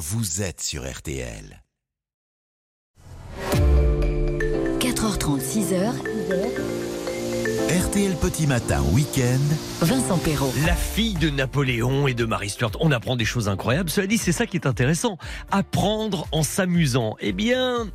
vous êtes sur RTL. 4h30, 6h. RTL Petit Matin Week-end. Vincent Perrault. La fille de Napoléon et de Marie Stuart. On apprend des choses incroyables. Cela dit, c'est ça qui est intéressant. Apprendre en s'amusant. Eh bien,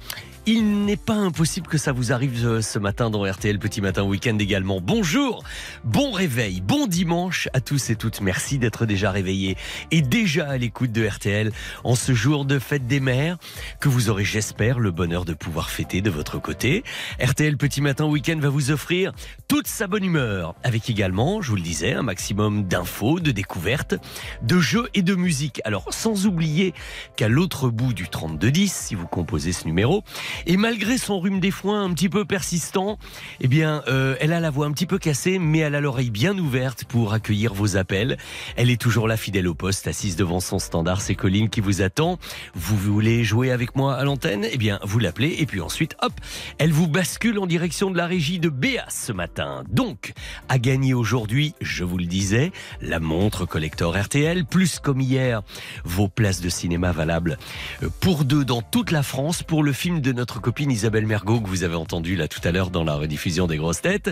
il n'est pas impossible que ça vous arrive euh, ce matin dans RTL Petit Matin Week-end également. Bonjour, bon réveil, bon dimanche à tous et toutes. Merci d'être déjà réveillés et déjà à l'écoute de RTL en ce jour de fête des mères que vous aurez, j'espère, le bonheur de pouvoir fêter de votre côté. RTL Petit Matin Week-end va vous offrir toute sa bonne humeur avec également, je vous le disais, un maximum d'infos, de découvertes, de jeux et de musique. Alors, sans oublier qu'à l'autre bout du 3210, si vous composez ce numéro, et malgré son rhume des foins un petit peu persistant, eh bien, euh, elle a la voix un petit peu cassée, mais elle a l'oreille bien ouverte pour accueillir vos appels. Elle est toujours là, fidèle au poste, assise devant son standard. C'est Colline qui vous attend. Vous voulez jouer avec moi à l'antenne? Eh bien, vous l'appelez et puis ensuite, hop, elle vous bascule en direction de la régie de Béas ce matin. Donc, à gagner aujourd'hui, je vous le disais, la montre collector RTL, plus comme hier, vos places de cinéma valables euh, pour deux dans toute la France pour le film de notre notre copine Isabelle Mergot que vous avez entendu là tout à l'heure dans la rediffusion des grosses têtes.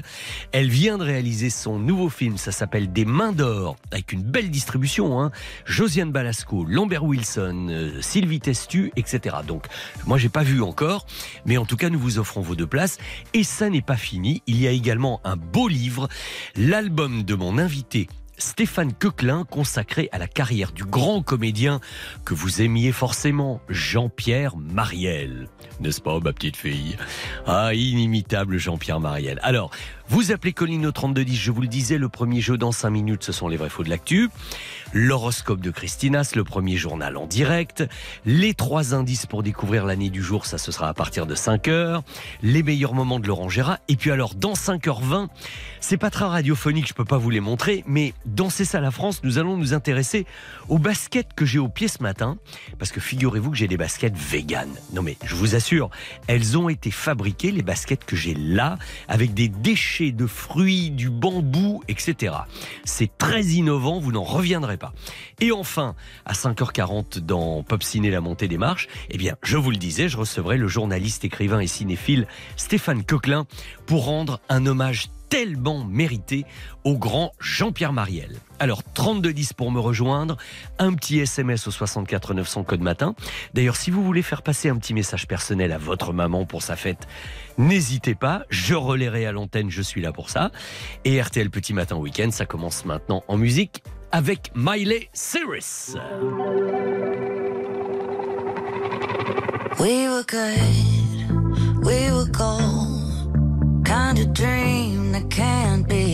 Elle vient de réaliser son nouveau film, ça s'appelle Des mains d'or, avec une belle distribution. Hein. Josiane Balasco, Lambert Wilson, euh, Sylvie Testu, etc. Donc moi j'ai pas vu encore, mais en tout cas nous vous offrons vos deux places. Et ça n'est pas fini, il y a également un beau livre, l'album de mon invité Stéphane Coquelin consacré à la carrière du grand comédien que vous aimiez forcément, Jean-Pierre Mariel. N'est-ce pas, ma petite fille? Ah, inimitable Jean-Pierre Mariel. Alors, vous appelez Colline au 3210, je vous le disais, le premier jeu dans 5 minutes, ce sont les vrais faux de l'actu. L'horoscope de Christinas, le premier journal en direct. Les trois indices pour découvrir l'année du jour, ça ce sera à partir de 5 heures. Les meilleurs moments de Laurent Gérard. Et puis alors, dans 5h20, c'est pas très radiophonique, je peux pas vous les montrer, mais dans C'est ça la France, nous allons nous intéresser aux baskets que j'ai au pied ce matin. Parce que figurez-vous que j'ai des baskets véganes. Non mais, je vous assure, elles ont été fabriquées, les baskets que j'ai là, avec des déchets de fruits, du bambou, etc. C'est très innovant, vous n'en reviendrez pas. Et enfin, à 5h40 dans Pop Ciné La Montée des Marches, eh bien, je vous le disais, je recevrai le journaliste, écrivain et cinéphile Stéphane Coquelin pour rendre un hommage tellement mérité au grand Jean-Pierre Mariel. Alors 3210 pour me rejoindre, un petit SMS au 64 900 code matin. D'ailleurs, si vous voulez faire passer un petit message personnel à votre maman pour sa fête, n'hésitez pas, je relayerai à l'antenne, je suis là pour ça. Et RTL Petit Matin Week-end, ça commence maintenant en musique avec Miley Cyrus.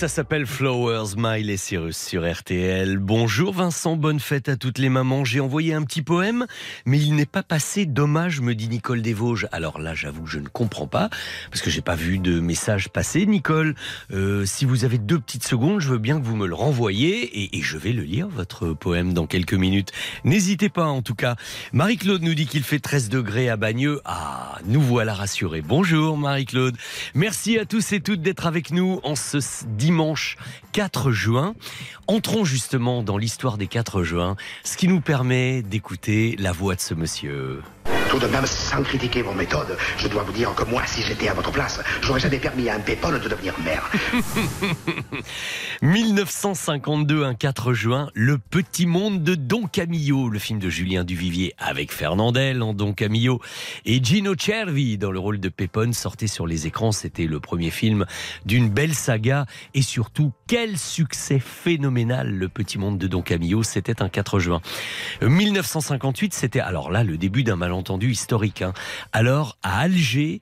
ça s'appelle Flowers, Miley Cyrus sur RTL. Bonjour Vincent, bonne fête à toutes les mamans. J'ai envoyé un petit poème, mais il n'est pas passé. Dommage, me dit Nicole Desvosges. Alors là, j'avoue, je ne comprends pas, parce que j'ai pas vu de message passer. Nicole, euh, si vous avez deux petites secondes, je veux bien que vous me le renvoyiez, et, et je vais le lire, votre poème, dans quelques minutes. N'hésitez pas, en tout cas. Marie-Claude nous dit qu'il fait 13 degrés à Bagneux. Ah, nous voilà rassurés. Bonjour Marie-Claude. Merci à tous et toutes d'être avec nous en ce dimanche 4 juin. Entrons justement dans l'histoire des 4 juin, ce qui nous permet d'écouter la voix de ce monsieur. Tout de même, sans critiquer vos méthodes, je dois vous dire que moi, si j'étais à votre place, j'aurais jamais permis à un pépone de devenir maire. 1952, un 4 juin, Le Petit Monde de Don Camillo, le film de Julien Duvivier avec Fernandel en Don Camillo et Gino Cervi dans le rôle de Pépone sortait sur les écrans. C'était le premier film d'une belle saga et surtout quel succès phénoménal Le Petit Monde de Don Camillo. C'était un 4 juin. 1958, c'était alors là le début d'un malentendu historique. hein. Alors à Alger,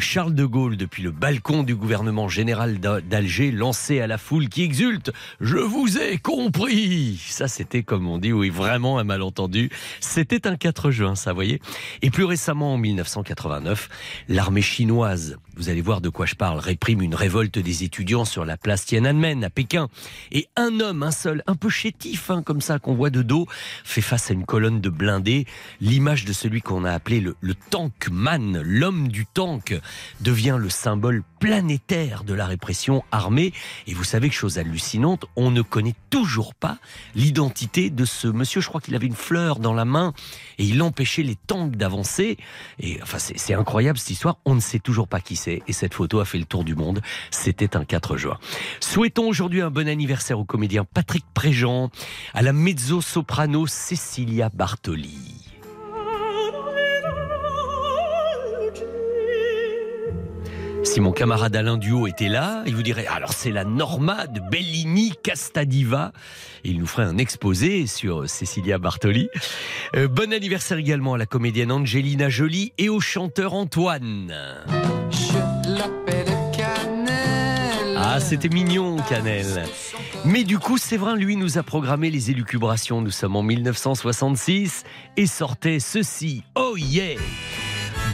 Charles de Gaulle, depuis le balcon du gouvernement général d'A- d'Alger, lançait à la foule qui exulte Je vous ai compris Ça, c'était, comme on dit, oui, vraiment un malentendu. C'était un 4 juin, ça, voyez. Et plus récemment, en 1989, l'armée chinoise, vous allez voir de quoi je parle, réprime une révolte des étudiants sur la place Tiananmen à Pékin. Et un homme, un seul, un peu chétif, hein, comme ça, qu'on voit de dos, fait face à une colonne de blindés. L'image de celui qu'on a appelé le, le tankman, l'homme du tank, devient le symbole planétaire de la répression armée. Et vous savez que chose hallucinante, on ne connaît toujours pas l'identité de ce monsieur. Je crois qu'il avait une fleur dans la main et il empêchait les tanks d'avancer. Et enfin, c'est incroyable cette histoire. On ne sait toujours pas qui c'est. Et cette photo a fait le tour du monde. C'était un 4 juin. Souhaitons aujourd'hui un bon anniversaire au comédien Patrick Préjean, à la mezzo-soprano Cecilia Bartoli. Si mon camarade Alain Duo était là, il vous dirait alors c'est la Norma de Bellini Castadiva. Et il nous ferait un exposé sur Cecilia Bartoli. Euh, bon anniversaire également à la comédienne Angelina Jolie et au chanteur Antoine. Je l'appelle. Ah, c'était mignon, Canel. Mais du coup, Séverin, lui, nous a programmé les élucubrations. Nous sommes en 1966 et sortait ceci. Oh yeah!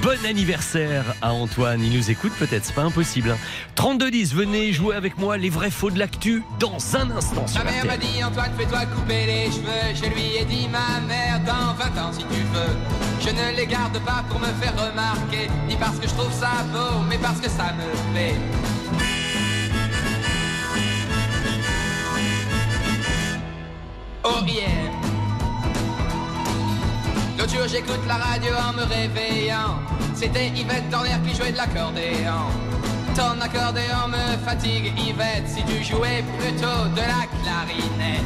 Bon anniversaire à Antoine. Il nous écoute peut-être, c'est pas impossible. hein. 3210, venez jouer avec moi les vrais faux de l'actu dans un instant sur Ma mère m'a dit Antoine fais-toi couper les cheveux Je lui ai dit ma mère dans 20 ans si tu veux Je ne les garde pas pour me faire remarquer Ni parce que je trouve ça beau mais parce que ça me plaît Oh yeah L'autre jour j'écoute la radio en me réveillant. C'était Yvette Dorner qui jouait de l'accordéon. Ton accordéon me fatigue Yvette Si tu jouais plutôt de la clarinette.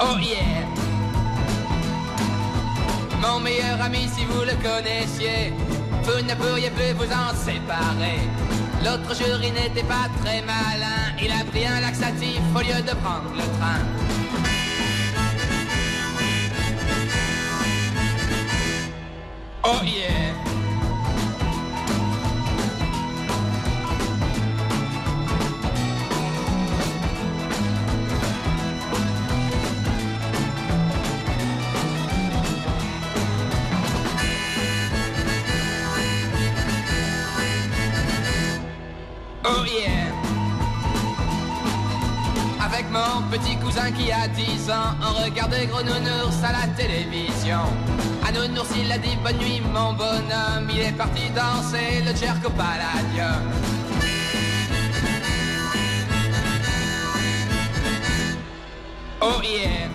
Oh yeah. Mon meilleur ami si vous le connaissiez Vous ne pourriez plus vous en séparer L'autre jour n'était pas très malin. Il a pris un laxatif au lieu de prendre le train. Oh yeah Oh yeah Avec mon petit cousin qui a 10 ans, on regardait Gros Nounours à la télévision. À Nounours, il a dit bonne nuit, mon bonhomme. Il est parti danser le Jerko Palladium. Oh yeah.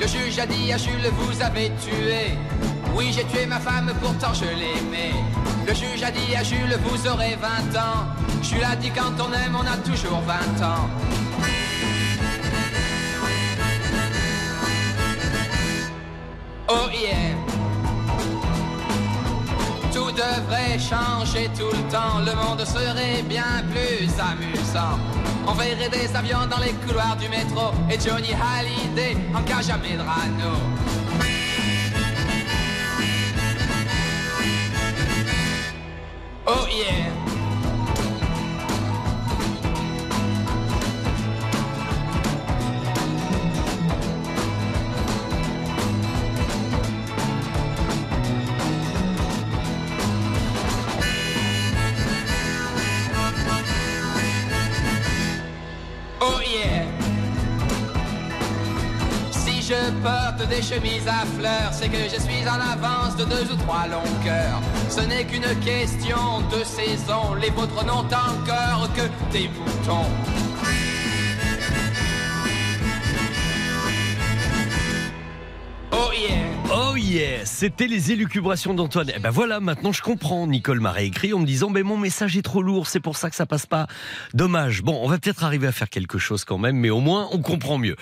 Le juge a dit à Jules, vous avez tué. Oui, j'ai tué ma femme, pourtant je l'aimais. Le juge a dit à Jules, vous aurez 20 ans. Jules a dit, quand on aime, on a toujours 20 ans. Oh yeah. Tout devrait changer tout le temps, le monde serait bien plus amusant. On verrait des avions dans les couloirs du métro et Johnny Hallyday en cage à. Oh yeah. Des chemises à fleurs, c'est que je suis en avance de deux ou trois longueurs. Ce n'est qu'une question de saison, les vôtres n'ont encore que des boutons. Oh yeah, c'était les élucubrations d'Antoine. Eh ben voilà, maintenant je comprends. Nicole m'a réécrit en me disant, mais mon message est trop lourd, c'est pour ça que ça passe pas. Dommage. Bon, on va peut-être arriver à faire quelque chose quand même, mais au moins on comprend mieux.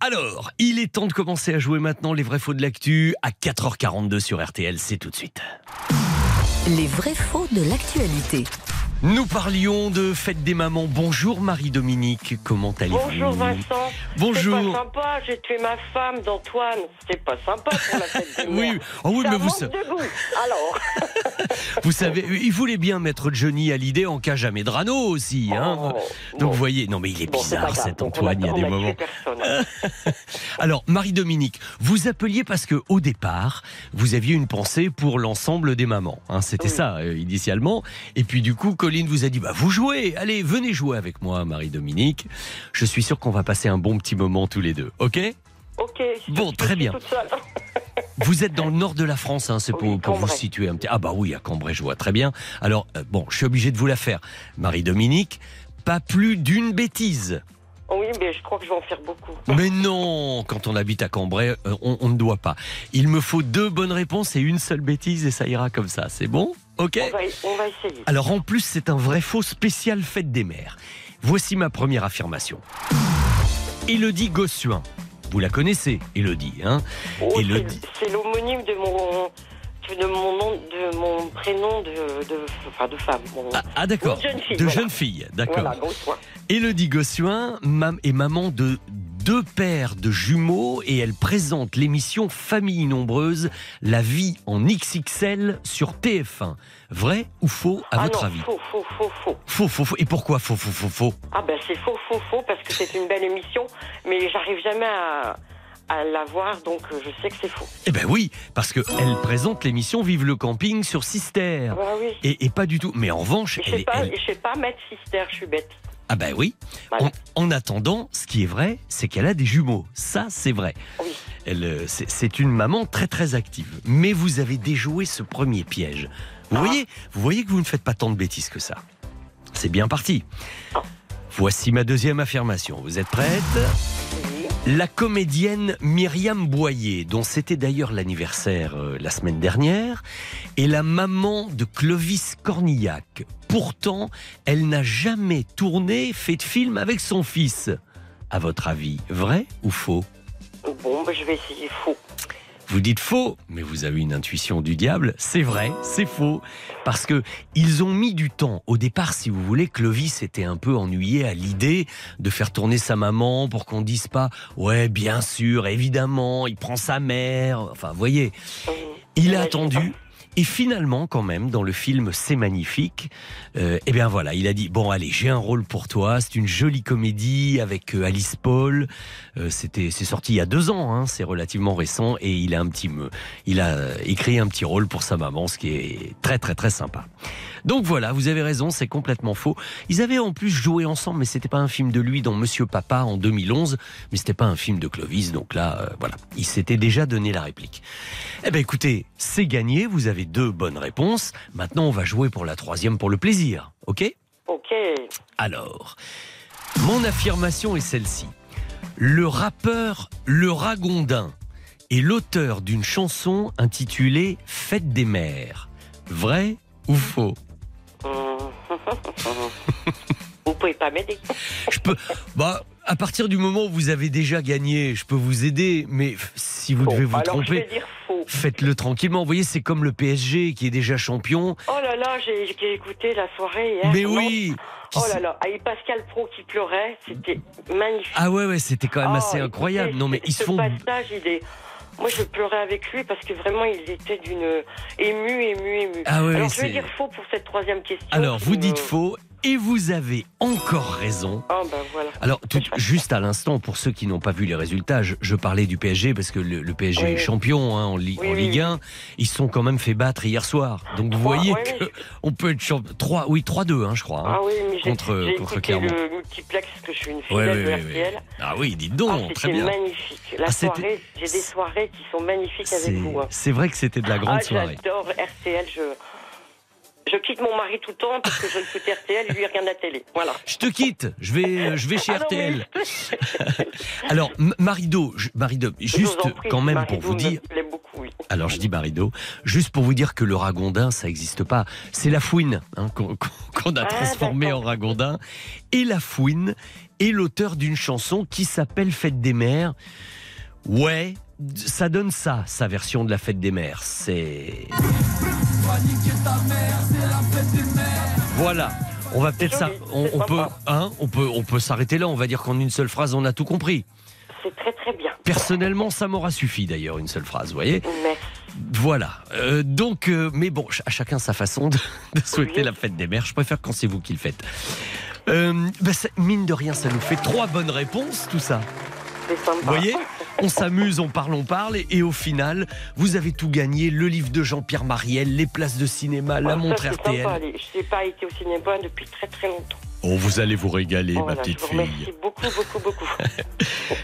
Alors, il est temps de commencer à jouer maintenant les vrais faux de l'actu à 4h42 sur RTL. C'est tout de suite. Les vrais faux de l'actualité. Nous parlions de fête des mamans. Bonjour Marie-Dominique, comment allez-vous Bonjour Vincent. Bonjour. C'est pas sympa, j'ai tué ma femme d'Antoine. C'est pas sympa pour la fête des Oui, mères. oh oui, Ça mais vous, manque sa- de goût. Alors, vous savez, il voulait bien mettre Johnny Hallyday en cage à Medrano aussi. Hein Oh, Donc vous voyez, non mais il est Bon, bizarre grave. cet Antoine, il y a des a moments. personne. Alors, Marie-Dominique, vous appeliez parce que au départ, vous aviez une pensée pour l'ensemble des mamans. hein, C'était Oui. ça, euh, initialement. Et puis, du coup, Colline vous a dit, bah, vous jouez. Allez, venez jouer avec moi, Marie-Dominique. Je suis sûr qu'on va passer un bon petit moment tous les deux. OK? Ok. je- Bon, très bien. Vous êtes dans le nord de la France, hein, c'est pour, Oui, pour vous situer un petit. Ah, bah oui, à Cambrai, je vois très bien. Alors, euh, bon, je suis obligé de vous la faire. Marie-Dominique, pas plus d'une bêtise. Oui, mais je crois que je vais en faire beaucoup. Mais non, quand on habite à Cambrai, euh, on, on ne doit pas. Il me faut deux bonnes réponses et une seule bêtise et ça ira comme ça. C'est bon? Ok On va, on va essayer. Alors en plus, c'est un vrai faux spécial fête des mères. Voici ma première affirmation. Élodie Gossuin. Vous la connaissez, Élodie, hein Oh, c'est- Élodie. c'est l'homonyme de mon de mon nom de mon prénom de de enfin de femme. Mon- Ah, ah, d'accord. De jeune fille, De voilà. jeune fille, d'accord. Voilà, soin. Élodie Gossuin mam- est maman de deux paires de jumeaux et elle présente l'émission Famille nombreuse, la vie en XXL sur TF1. Vrai ou faux à ah votre non, avis faux, faux, faux, faux. Faux, faux, faux. Et pourquoi faux, faux, faux, faux? Ah ben c'est faux, faux, faux, parce que c'est une belle émission, mais j'arrive jamais à, à la voir, donc euh, je sais que c'est faux. Eh ben oui, parce que elle présente l'émission Vive le camping sur Sister. Ah oui. Et, et pas du tout. Mais en revanche, Je sais pas, elle- je sais pas mettre sister, je suis bête. Ah ben oui. Voilà. En, en attendant, ce qui est vrai, c'est qu'elle a des jumeaux. Ça, c'est vrai. Oui. Elle, euh, c'est c'est une maman très très active. Mais vous avez déjoué ce premier piège. Vous Ah. voyez, vous voyez que vous ne faites pas tant de bêtises que ça. C'est bien parti. Ah. Voici ma deuxième affirmation. Vous êtes prête? Oui. La comédienne Myriam Boyer, dont c'était d'ailleurs l'anniversaire euh, la semaine dernière, est la maman de Clovis Cornillac. Pourtant, elle n'a jamais tourné, fait de film avec son fils. À votre avis, vrai ou faux? Bon, ben, je vais essayer faux. Vous dites faux, mais vous avez une intuition du diable. C'est vrai, c'est faux. Parce que ils ont mis du temps. Au départ, si vous voulez, Clovis était un peu ennuyé à l'idée de faire tourner sa maman pour qu'on dise pas, ouais, bien sûr, évidemment, il prend sa mère. Enfin, voyez. Il a attendu. Et finalement, quand même, dans le film C'est magnifique, euh, eh bien voilà, il a dit bon allez, j'ai un rôle pour toi. C'est une jolie comédie avec euh, Alice Paul. Euh, C'était, c'est sorti il y a deux ans, hein, c'est relativement récent, et il a un petit, il a euh, écrit un petit rôle pour sa maman, ce qui est très très très sympa. Donc voilà, vous avez raison, c'est complètement faux. Ils avaient en plus joué ensemble, mais c'était pas un film de lui dans Monsieur Papa en 2011, mais c'était pas un film de Clovis. Donc là, euh, voilà, il s'était déjà donné la réplique. Eh ben écoutez, c'est gagné. Vous avez deux bonnes réponses. Maintenant, on va jouer pour la troisième pour le plaisir. Ok? Ok. Alors, mon affirmation est celle-ci. Le rappeur Le Ragondin est l'auteur d'une chanson intitulée Fête des mères. Vrai ou faux? Vous pouvez pas m'aider. Je peux. Bah, à partir du moment où vous avez déjà gagné, je peux vous aider, mais si vous Bon, devez vous tromper, faites-le tranquillement. Vous voyez, c'est comme le PSG qui est déjà champion. Oh là là, j'ai écouté la soirée hier. Mais Non. oui Oh là là, avec Pascal Pro qui pleurait, c'était magnifique. Ah ouais, ouais, c'était quand même Oh, assez incroyable. Non, mais ils se font. passage, il est. Moi, je pleurais avec lui parce que vraiment, il était d'une ému, ému, ému. Ah ouais, Alors, je vais dire faux pour cette troisième question. Alors, vous me- dites faux et vous avez encore raison. Ah ben voilà. Alors, tout, juste à l'instant, pour ceux qui n'ont pas vu les résultats, je, je parlais du PSG parce que le, le PSG Oui. est champion hein, en, Li- Oui, en oui, Ligue oui. 1. Ils se sont quand même fait battre hier soir. Donc vous voyez ouais, que oui. on peut être champion. 3, oui, 3-2, hein, je crois. hein. Ah oui, mais contre- contre Clermont. le multiplex que je suis une fidèle de. RTL. Ah oui, dites Ah, donc, très c'était bien. magnifique. La Ah, c'était- soirée, j'ai des soirées qui sont magnifiques avec vous. hein. c'est vrai que c'était de la grande ah, soirée. j'adore RTL. Je, je quitte mon mari tout le temps parce que je écoute RTL, lui, il regarde la télé. Voilà. Je te quitte, je vais, je vais chez Ah non, RTL. Alors, Marido, je- Marido, juste prie, quand même pour vous dire, plaît beaucoup, oui. Alors je dis Marido, juste pour vous dire que le ragondin, ça n'existe pas. C'est la fouine hein, qu'on a Ah, transformé en ragondin. Et la fouine est l'auteur d'une chanson qui s'appelle Fête des mères. Ouais, ça donne ça, sa version de la Fête des mères. C'est... Voilà. On va peut-être ça, on, peut, hein, on peut, on peut s'arrêter là. On va dire qu'en une seule phrase, on a tout compris. C'est très très bien. Personnellement, ça m'aura suffi d'ailleurs une seule phrase. Vous voyez. Merci. Voilà. Euh, donc, euh, mais bon, à chacun sa façon de, de souhaiter Oui. la fête des mères. Je préfère quand c'est vous qui le faites. Euh, bah, mine de rien, ça nous fait trois bonnes réponses, tout ça. Vous voyez? On s'amuse, on parle, on parle, et, et au final, vous avez tout gagné le livre de Jean-Pierre Mariel, les places de cinéma, la montre RTL. sympa. Je n'ai pas été au cinéma depuis très très longtemps. Oh, vous allez vous régaler, ma Voilà, petite je vous fille. beaucoup, beaucoup, beaucoup.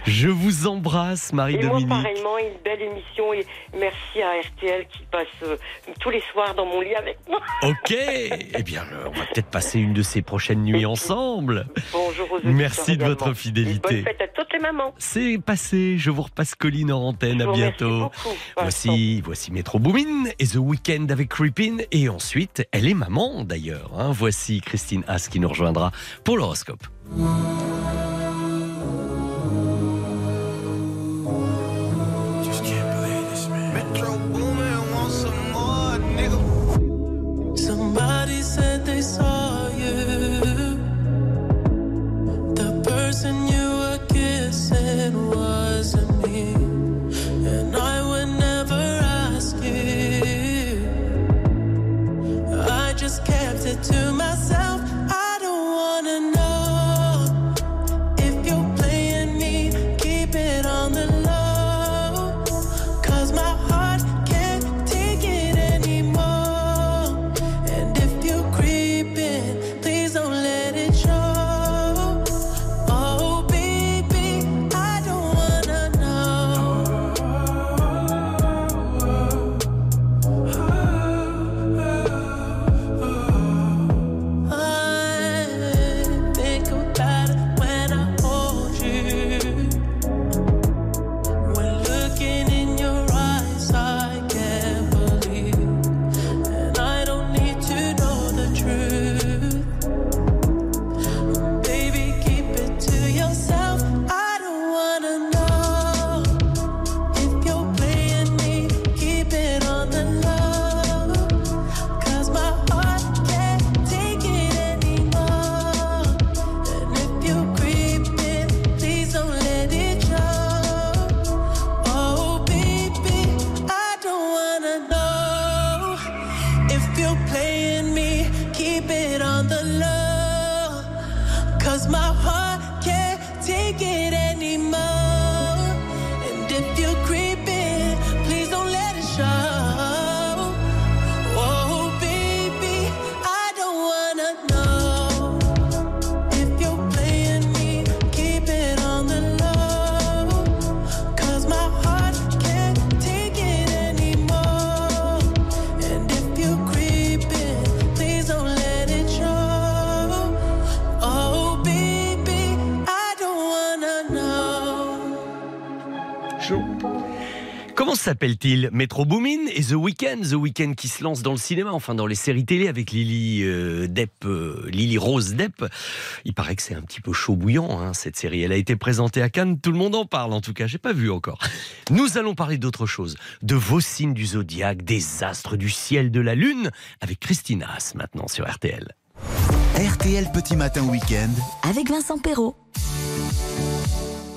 Je vous embrasse, Et moi, Marie-Dominique. pareillement, une belle émission et merci à RTL qui passe euh, tous les soirs dans mon lit avec moi. Ok. Eh bien, euh, on va peut-être passer une de ces prochaines nuits ensemble. Bonjour aux Merci de votre Et fidélité. bonne fête à toutes les mamans. C'est passé, je vous repasse Colline en antenne, Je à bientôt. beaucoup. Voici, voici Metro Boomin et The Weekend avec Creepin. Et ensuite, elle est maman d'ailleurs. hein. Voici Christine Haas qui nous rejoindra pour l'horoscope. S'appelle-t-il Metro Boomin et The Weeknd. The Weeknd qui se lance dans le cinéma, enfin dans les séries télé avec Lily euh, Depp, euh, Lily Rose Depp. Il paraît que c'est un petit peu chaud bouillant hein, cette série. Elle a été présentée à Cannes, tout le monde en parle en tout cas. J'ai pas vu encore. Nous allons parler d'autre chose, de vos signes du zodiaque, des astres du ciel, de la lune, avec Christine Haas maintenant sur RTL. RTL Petit Matin Week-end. Avec Vincent Perrault.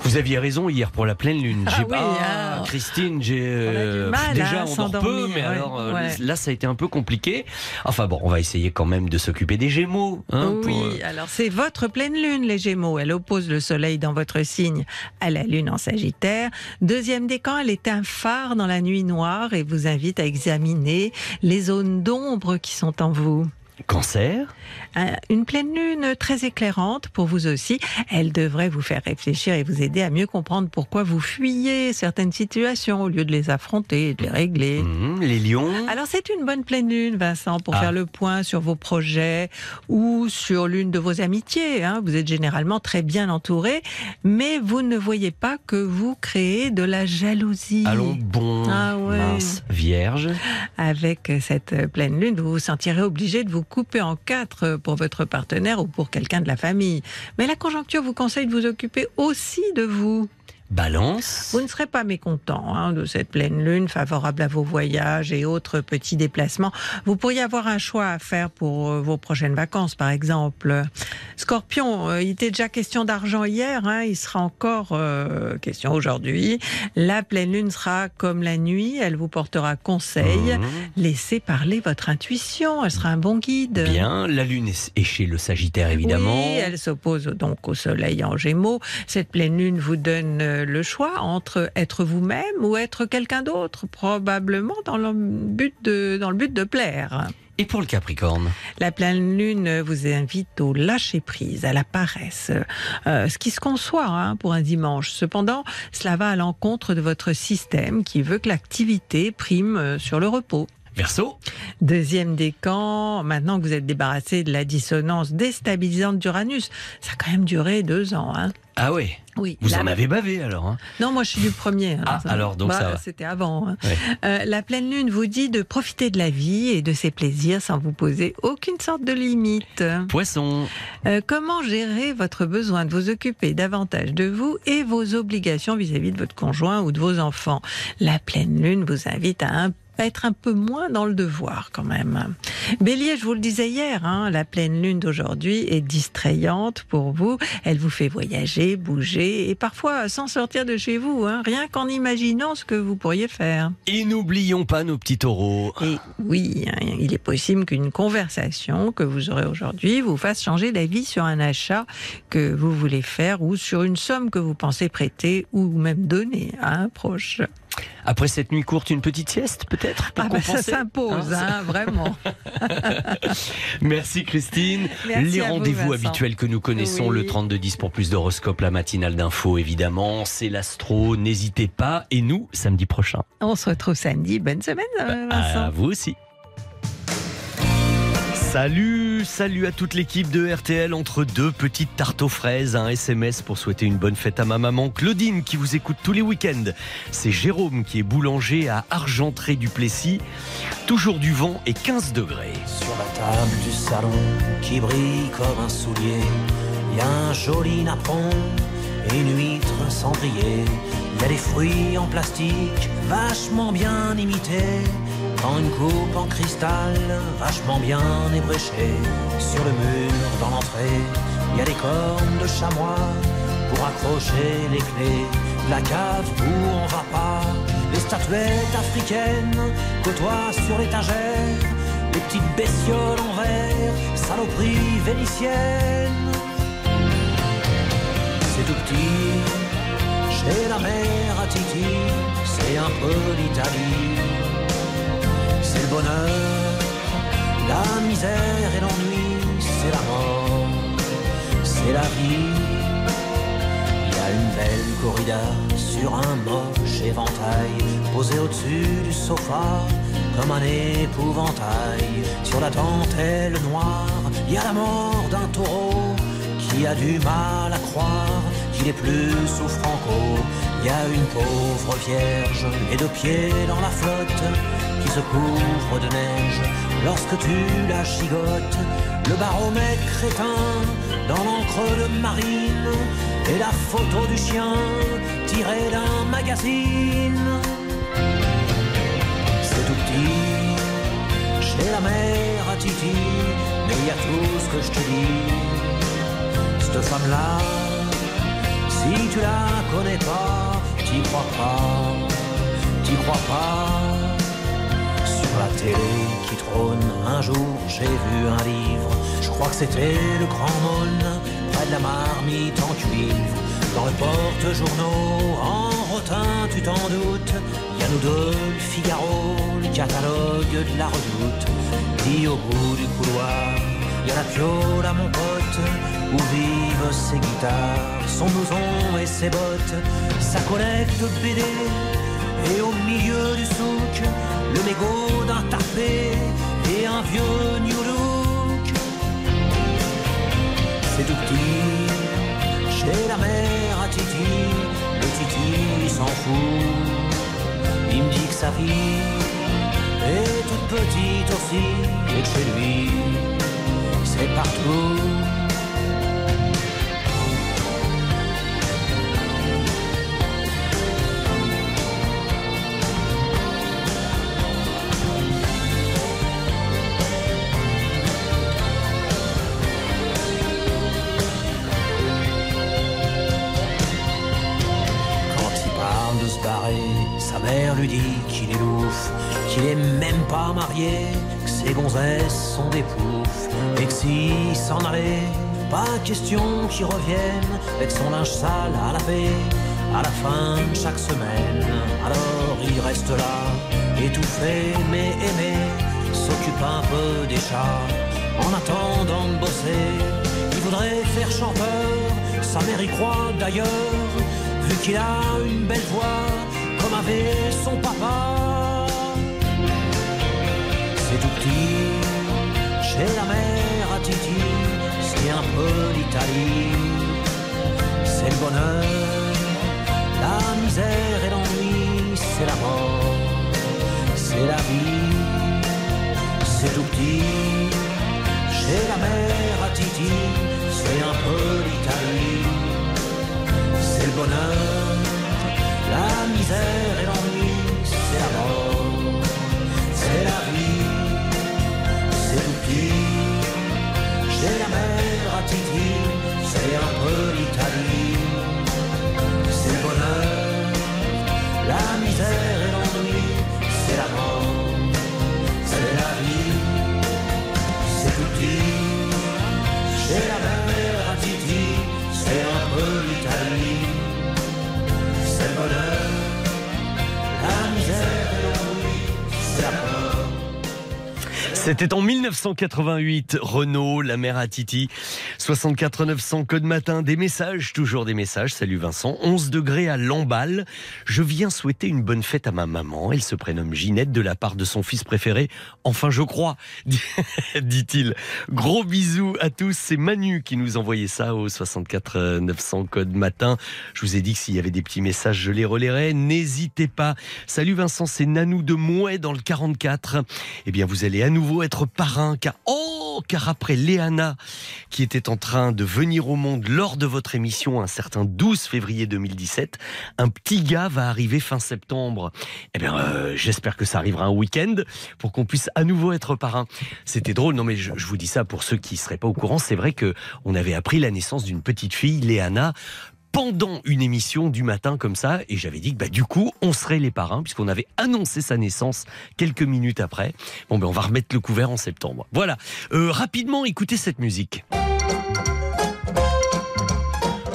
Vous aviez raison hier pour la pleine lune. Ah J'ai oui, pas- ah. Christine, j'ai euh, déjà on dort peu, mais ouais, alors euh, ouais. là ça a été un peu compliqué. Enfin bon, on va essayer quand même de s'occuper des Gémeaux. hein, oui, pour, euh, alors c'est votre pleine lune, les Gémeaux. Elle oppose le Soleil dans votre signe à la Lune en Sagittaire. Deuxième décan, elle est un phare dans la nuit noire et vous invite à examiner les zones d'ombre qui sont en vous. Cancer. Euh, Une pleine lune très éclairante pour vous aussi. Elle devrait vous faire réfléchir et vous aider à mieux comprendre pourquoi vous fuyez certaines situations au lieu de les affronter et de les régler. Mhm, les lions. Alors c'est une bonne pleine lune, Vincent, pour Ah. faire le point sur vos projets ou sur l'une de vos amitiés. hein. Vous êtes généralement très bien entouré, mais vous ne voyez pas que vous créez de la jalousie. Allons bon. Ah ouais. Mince. Vierge. Avec cette pleine lune, vous vous sentirez obligé de vous couper en quatre pour votre partenaire ou pour quelqu'un de la famille. Mais la conjoncture vous conseille de vous occuper aussi de vous. Balance. Vous ne serez pas mécontent hein, de cette pleine lune favorable à vos voyages et autres petits déplacements. Vous pourriez avoir un choix à faire pour euh, vos prochaines vacances, par exemple. Scorpion, euh, il était déjà question d'argent hier, hein, il sera encore euh, question aujourd'hui. La pleine lune sera comme la nuit, elle vous portera conseil. Mhm. Laissez parler votre intuition, elle sera un bon guide. Bien. La lune est est chez le Sagittaire évidemment. Oui, elle s'oppose donc au soleil en gémeaux. Cette pleine lune vous donne euh, le choix entre être vous-même ou être quelqu'un d'autre, probablement dans le but de, dans le but de plaire. Et pour le Capricorne? La pleine lune vous invite au lâcher prise, à la paresse, euh, ce qui se conçoit hein, pour un dimanche. Cependant, cela va à l'encontre de votre système qui veut que l'activité prime euh, sur le repos. Verseau. Deuxième décan, maintenant que vous êtes débarrassé de la dissonance déstabilisante d'Uranus, ça a quand même duré deux ans. Hein. Ah ouais. Oui. Vous La- en avez bavé alors. hein. Non, moi je suis du premier. hein, Ah, ça- alors, donc ça va. C'était avant. hein. Euh, la pleine lune vous dit de profiter de la vie et de ses plaisirs sans vous poser aucune sorte de limite. Poisson. Euh, comment gérer votre besoin de vous occuper davantage de vous et vos obligations vis-à-vis de votre conjoint ou de vos enfants? La pleine lune vous invite à un à être un peu moins dans le devoir quand même. Bélier, je vous le disais hier, hein, la pleine lune d'aujourd'hui est distrayante pour vous. Elle vous fait voyager, bouger et parfois sans sortir de chez vous, hein, rien qu'en imaginant ce que vous pourriez faire. Et n'oublions pas nos petits taureaux. Et oui, hein, il est possible qu'une conversation que vous aurez aujourd'hui vous fasse changer d'avis sur un achat que vous voulez faire ou sur une somme que vous pensez prêter ou même donner à un proche. Après cette nuit courte, une petite sieste peut-être pour Ah bah ça s'impose, Hein, hein, vraiment. Merci Christine. Merci Les rendez-vous habituels que nous connaissons, Oui. le 3210 pour plus d'horoscopes, la matinale d'info évidemment, c'est l'astro, n'hésitez pas. Et nous, samedi prochain. On se retrouve samedi. Bonne semaine, Vincent. À vous aussi. Salut, salut à toute l'équipe de RTL entre deux petites tartes aux fraises, un SMS pour souhaiter une bonne fête à ma maman Claudine qui vous écoute tous les week-ends. C'est Jérôme qui est boulanger à Argentré du Plessis. Toujours du vent et 15 degrés. Sur la table du salon qui brille comme un soulier, il y a un joli napperon et une huître cendrier. Il y a des fruits en plastique vachement bien imités. Dans une coupe en cristal vachement bien ébréchée. Sur le mur dans l'entrée, il y a des cornes de chamois pour accrocher les clés. La cave où on va pas, les statuettes africaines côtoient sur l'étagère. Les petites bestioles en verre, saloperies vénitiennes. C'est tout petit, chez la mère à Titi, c'est un peu l'Italie. Le bonheur, la misère et l'ennui, c'est la mort, c'est la vie. Il y a une belle corrida sur un moche éventail, posé au-dessus du sofa comme un épouvantail. Sur la dentelle noire, il y a la mort d'un taureau qui a du mal à croire qu'il est plus sous Franco. Il y a une pauvre vierge et deux pieds dans la flotte qui se couvre de neige lorsque tu la gigotes. Le baromètre éteint dans l'encre de marine et la photo du chien tirée d'un magazine. C'est tout petit chez la mère à Titi, mais il y a tout ce que je te dis. Cette femme-là, si tu la connais pas, t'y crois pas, t'y crois pas. La télé qui trône, un jour j'ai vu un livre, je crois que c'était le Grand Mône, près de la marmite en cuivre. Dans le porte-journaux, en rotin, tu t'en doutes, y deux, le Figaro, le catalogue de la redoute. Puis au bout du couloir, y a la piole à mon pote, où vivent ses guitares, son blouson et ses bottes, sa collecte BD. Et au milieu du souk, le mégot d'un tapé et un vieux New Look. C'est tout petit, chez la mère à Titi, le Titi s'en fout. Il me dit que sa fille est toute petite aussi, et que chez lui, c'est partout. Dit qu'il est louf, qu'il est même pas marié, que ses gonzesses sont des poufs, et que s'il s'en allait, pas question qu'il revienne avec son linge sale à laver à la fin de chaque semaine. Alors il reste là, étouffé mais aimé, s'occupe un peu des chats en attendant de bosser. Il voudrait faire chanteur, sa mère y croit d'ailleurs, vu qu'il a une belle voix son papa. C'est tout petit, chez la mère à Titi, c'est un peu l'Italie. C'est le bonheur, la misère et l'ennui, c'est la mort, c'est la vie. C'est tout petit, chez la mère à Titi, c'est un peu l'Italie. C'est le bonheur, la misère et l'ennui, c'est la mort, c'est la vie. C'est tout petit, chez la mère à Titi, c'est un peu l'Italie. C'est le bonheur, la misère C'était en 1988, Renault, la mère à Titi, 64 900 code matin, des messages, toujours des messages. Salut Vincent, 11 degrés à Lamballe. Je viens souhaiter une bonne fête à ma maman. Elle se prénomme Ginette de la part de son fils préféré. Enfin, je crois, dit-il. Gros bisous à tous. C'est Manu qui nous envoyait ça au 64 900 code matin. Je vous ai dit que s'il y avait des petits messages, je les relayerai. N'hésitez pas. Salut Vincent, c'est Nanou de Mouet dans le 44. Eh bien, vous allez à nouveau être parrain, car oh, car après Léana, qui était en train de venir au monde lors de votre émission un certain 12 février 2017, un petit gars va arriver fin septembre. Eh bien, euh, j'espère que ça arrivera un week-end pour qu'on puisse à nouveau être parrain. C'était drôle, non mais je, vous dis ça pour ceux qui seraient pas au courant. C'est vrai que on avait appris la naissance d'une petite fille, Léana, pendant une émission du matin comme ça, et j'avais dit que bah, du coup, on serait les parrains, puisqu'on avait annoncé sa naissance quelques minutes après. Bon, ben on va remettre le couvert en septembre. Voilà. Euh, rapidement, écoutez cette musique.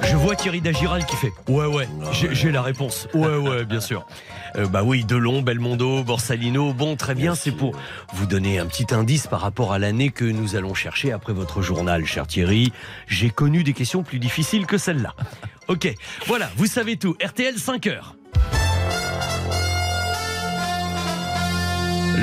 Je vois Thierry Dagiral qui fait Ouais, ouais, j'ai la réponse. Ouais, ouais, bien sûr. Euh, bah oui, Delon, Belmondo, Borsalino. Bon, très bien, c'est pour vous donner un petit indice par rapport à l'année que nous allons chercher après votre journal, cher Thierry. J'ai connu des questions plus difficiles que celle-là. Ok, voilà, vous savez tout. RTL 5 heures.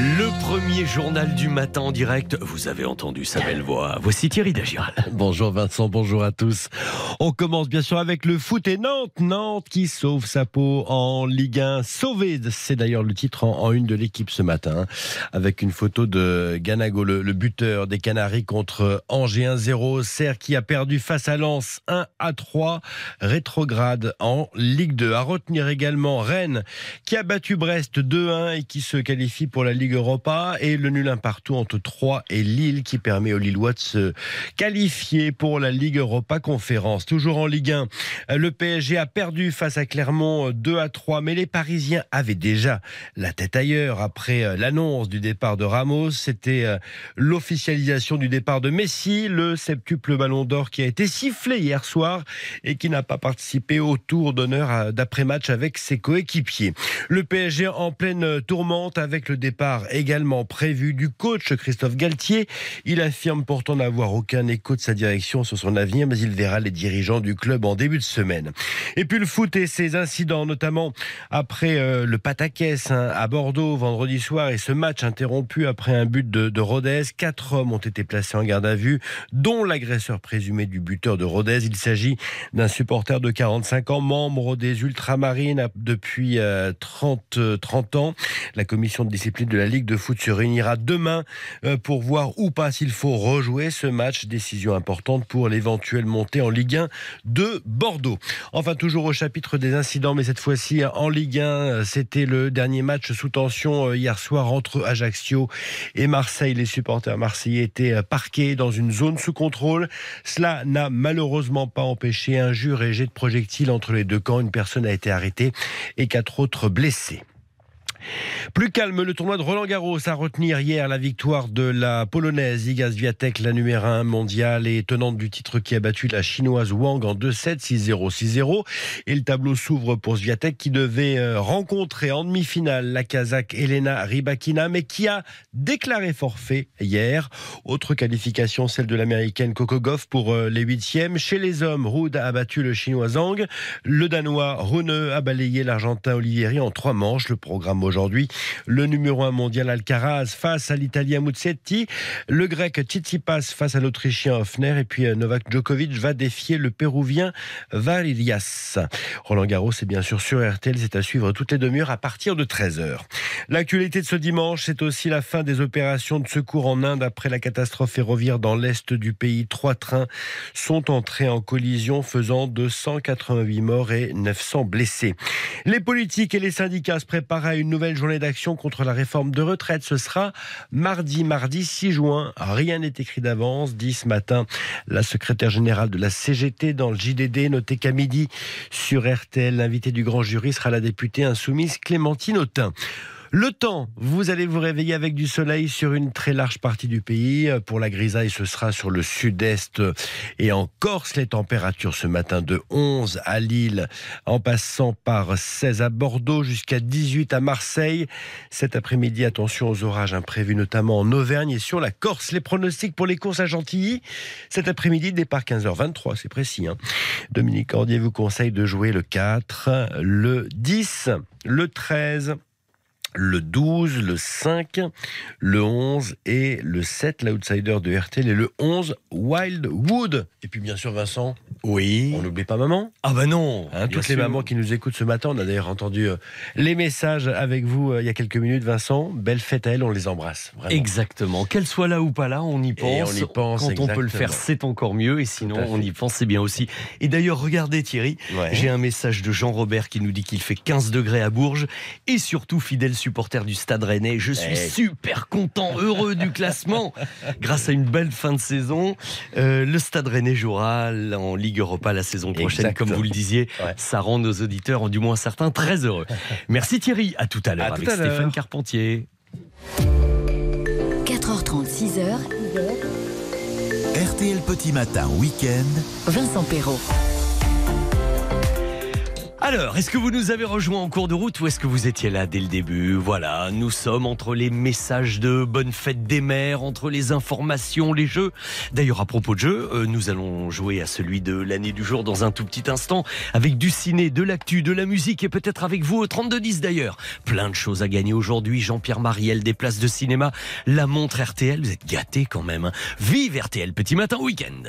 Le premier journal du matin en direct. Vous avez entendu sa belle voix. Voici Thierry Dagiral. Bonjour Vincent, bonjour à tous. On commence bien sûr avec le foot et Nantes. Nantes qui sauve sa peau en Ligue 1. Sauvé, c'est d'ailleurs le titre en, une de l'équipe ce matin. Avec une photo de Ganago, le, buteur des Canaries contre Angers 1-0. Serre qui a perdu face à Lens 1 à 3. Rétrograde en Ligue 2. À retenir également Rennes qui a battu Brest 2-1 et qui se qualifie pour la Ligue Europa. Et le nul un partout entre 3 et Lille qui permet aux Lillois de se qualifier pour la Ligue Europa Conférence. Toujours en Ligue 1, le PSG a perdu face à Clermont 2 à 3, mais les Parisiens avaient déjà la tête ailleurs après euh, l'annonce du départ de Ramos. C'était euh, l'officialisation du départ de Messi, le septuple ballon d'or qui a été sifflé hier soir et qui n'a pas participé au tour d'honneur d'après-match avec ses coéquipiers. Le PSG en pleine tourmente avec le départ également prévu du coach Christophe Galtier. Il affirme pourtant n'avoir aucun écho de sa direction sur son avenir, mais il verra les dirigeants du club en début de semaine. Et puis le foot et ses incidents, notamment après euh, le pataquès hein, à Bordeaux vendredi soir et ce match interrompu après un but de, de Rodez. Quatre hommes ont été placés en garde à vue, dont l'agresseur présumé du buteur de Rodez. Il s'agit d'un supporter de 45 ans, membre des Ultramarines depuis euh, 30, euh, 30 ans. La commission de discipline de la Ligue de foot se réunira demain euh, pour voir ou pas s'il faut rejouer ce match. Décision importante pour l'éventuelle montée en Ligue 1 de Bordeaux. Enfin, toujours au chapitre des incidents, mais cette fois-ci en Ligue 1, euh, c'était le dernier match sous tension euh, hier soir entre Ajaccio et Marseille. Les supporters marseillais étaient euh, parqués dans une zone sous contrôle. Cela n'a malheureusement pas empêché un jure et jet de projectiles entre les deux camps. Une personne a été arrêtée et quatre autres blessés. Plus calme, le tournoi de Roland Garros à retenir hier la victoire de la polonaise Iga Swiatek, la numéro 1 mondiale et tenante du titre qui a battu la chinoise Wang en 2-7, 6-0, 6-0. Et le tableau s'ouvre pour Swiatek qui devait euh, rencontrer en demi-finale la Kazakh Elena Rybakina, mais qui a déclaré forfait hier. Autre qualification, celle de l'américaine Coco Gauff pour euh, les huitièmes. Chez les hommes, Rude a battu le chinois Zhang. Le danois Rune a balayé l'argentin Olivieri en trois manches. Le programme aujourd'hui, le numéro 1 mondial Alcaraz face à l'italien Muzzetti, le grec Tsitsipas face à l'autrichien Hoffner et puis euh, Novak Djokovic va défier le péruvien Varillas. Roland Garros, c'est bien sûr sur RTL, c'est à suivre toutes les demi-heures à partir de 13h. L'actualité de ce dimanche, c'est aussi la fin des opérations de secours en Inde après la catastrophe ferroviaire dans l'est du pays. Trois trains sont entrés en collision faisant 288 morts et 900 blessés. Les politiques et les syndicats se préparent à une nouvelle journée d'action contre la réforme de retraite. Ce sera mardi, mardi 6 juin. Rien n'est écrit d'avance, dit ce matin la secrétaire générale de la CGT dans le JDD. Notez qu'à midi, sur RTL, l'invité du grand jury sera la députée insoumise Clémentine Autain. Le temps, vous allez vous réveiller avec du soleil sur une très large partie du pays. Pour la grisaille, ce sera sur le sud-est et en Corse. Les températures ce matin de 11 à Lille, en passant par 16 à Bordeaux jusqu'à 18 à Marseille. Cet après-midi, attention aux orages imprévus, notamment en Auvergne et sur la Corse. Les pronostics pour les courses à Chantilly. Cet après-midi, départ 15h23, c'est précis. hein. Dominique Cordier vous conseille de jouer le 4, le 10, le 13 le 12, le 5, le 11 et le 7, l'outsider de RTL, et le 11, Wildwood. Et puis bien sûr, Vincent, Oui. on n'oublie pas maman. Ah bah non. Hein, toutes les mamans qui nous écoutent ce matin, on a d'ailleurs entendu euh, les messages avec vous euh, il y a quelques minutes, Vincent. Belle fête à elles, on les embrasse. Vraiment. Exactement. Qu'elle soit là ou pas là, on y pense. on y pense, Quand on peut le faire, c'est encore mieux. Et sinon, on y pense, c'est bien aussi. Et d'ailleurs, regardez Thierry, Ouais. j'ai un message de Jean-Robert qui nous dit qu'il fait 15 degrés à Bourges. Et surtout, fidèle supporter du Stade Rennais. Je suis Eh. super content, heureux du classement. Grâce à une belle fin de saison. Euh, le Stade Rennais jouera en Ligue Europa la saison prochaine, comme vous le disiez. Ouais. Ça rend nos auditeurs, du moins certains, très heureux. Merci Thierry. À tout à l'heure avec à. Stéphane Carpentier. 4h30, 6h, RTL Petit Matin Week-end. Vincent Perrault. Alors, est-ce que vous nous avez rejoints en cours de route ou est-ce que vous étiez là dès le début? Voilà, nous sommes entre les messages de bonne fête des mères, entre les informations, les jeux. D'ailleurs, à propos de jeux, euh, nous allons jouer à celui de l'année du jour dans un tout petit instant, avec du ciné, de l'actu, de la musique et peut-être avec vous au 3210 d'ailleurs. Plein de choses à gagner aujourd'hui. Jean-Pierre Mariel, des places de cinéma, la montre RTL, vous êtes gâtés quand même. hein. Vive RTL, petit matin week-end.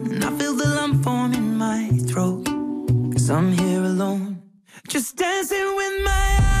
I feel the lump form in my throat. Cause I'm here alone, just dancing with my eyes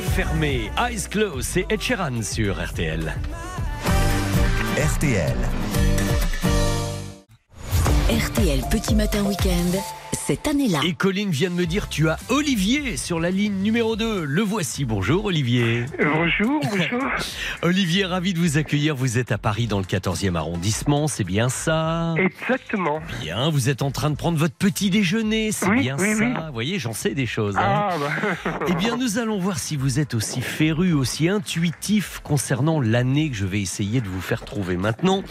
yeux fermés, eyes closed, c'est Ed Sheeran sur RTL. RTL. RTL Petit Matin Week-end, cette année-là. Et Colline vient de me dire tu as Olivier sur la ligne numéro 2. Le voici. Bonjour Olivier. Bonjour, bonjour. Olivier, ravi de vous accueillir. Vous êtes à Paris dans le 14e arrondissement, c'est bien ça? Exactement. Bien, vous êtes en train de prendre votre petit déjeuner, c'est Oui, bien oui, ça. oui. Vous voyez, j'en sais des choses. hein. Ah, bah. Eh bien, nous allons voir si vous êtes aussi féru, aussi intuitif concernant l'année que je vais essayer de vous faire trouver maintenant.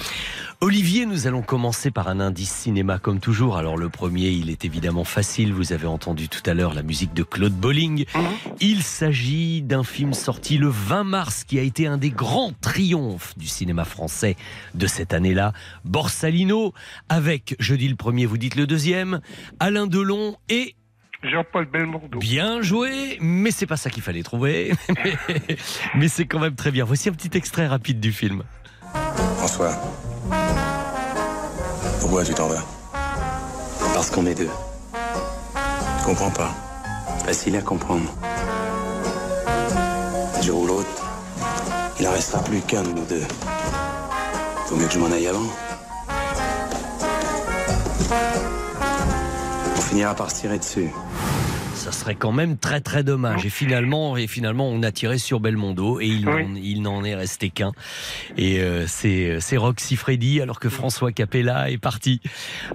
Olivier, nous allons commencer par un indice cinéma comme toujours. Alors le premier, il est évidemment facile. Vous avez entendu tout à l'heure la musique de Claude Bolling. Il s'agit d'un film sorti le 20 mars qui a été un des grands triomphes du cinéma français de cette année-là. Borsalino avec, je dis le premier, vous dites le deuxième, Alain Delon et Jean-Paul Belmondo. Bien joué, mais c'est pas ça qu'il fallait trouver. mais mais c'est quand même très bien. Voici un petit extrait rapide du film. François. Pourquoi tu t'en vas Parce qu'on est deux. Je comprends pas. Facile à comprendre. Un jour ou l'autre, il en restera plus qu'un de nous deux. Vaut mieux que je m'en aille avant. On finira par se tirer dessus. Ça serait quand même très très dommage. Et finalement, et finalement, on a tiré sur Belmondo et il n'en est resté qu'un. Et euh, c'est c'est Roxy Freddy alors que François Capella est parti.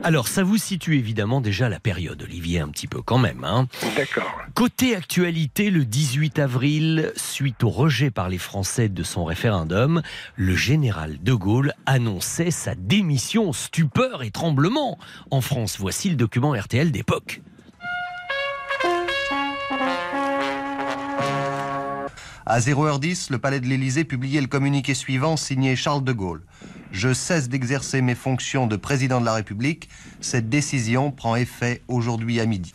Alors, ça vous situe évidemment déjà la période, Olivier, un petit peu quand même. Hein. D'accord. Côté actualité, le 18 avril, suite au rejet par les Français de son référendum, le général de Gaulle annonçait sa démission, stupeur et tremblement. En France, voici le document RTL d'époque. À 0h10, le palais de l'Élysée publiait le communiqué suivant signé Charles de Gaulle. Je cesse d'exercer mes fonctions de président de la République. Cette décision prend effet aujourd'hui à midi.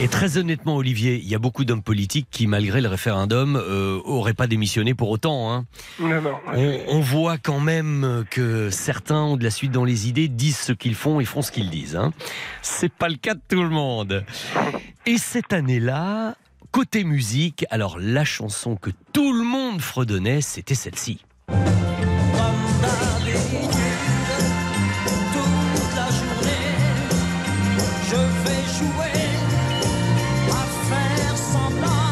Et très honnêtement, Olivier, il y a beaucoup d'hommes politiques qui, malgré le référendum, euh, auraient pas démissionné pour autant. Hein. Non, non. On, on voit quand même que certains ont de la suite dans les idées, disent ce qu'ils font et font ce qu'ils disent. Hein. C'est pas le cas de tout le monde. Et cette année-là, côté musique, alors la chanson que tout le monde fredonnait, c'était celle-ci.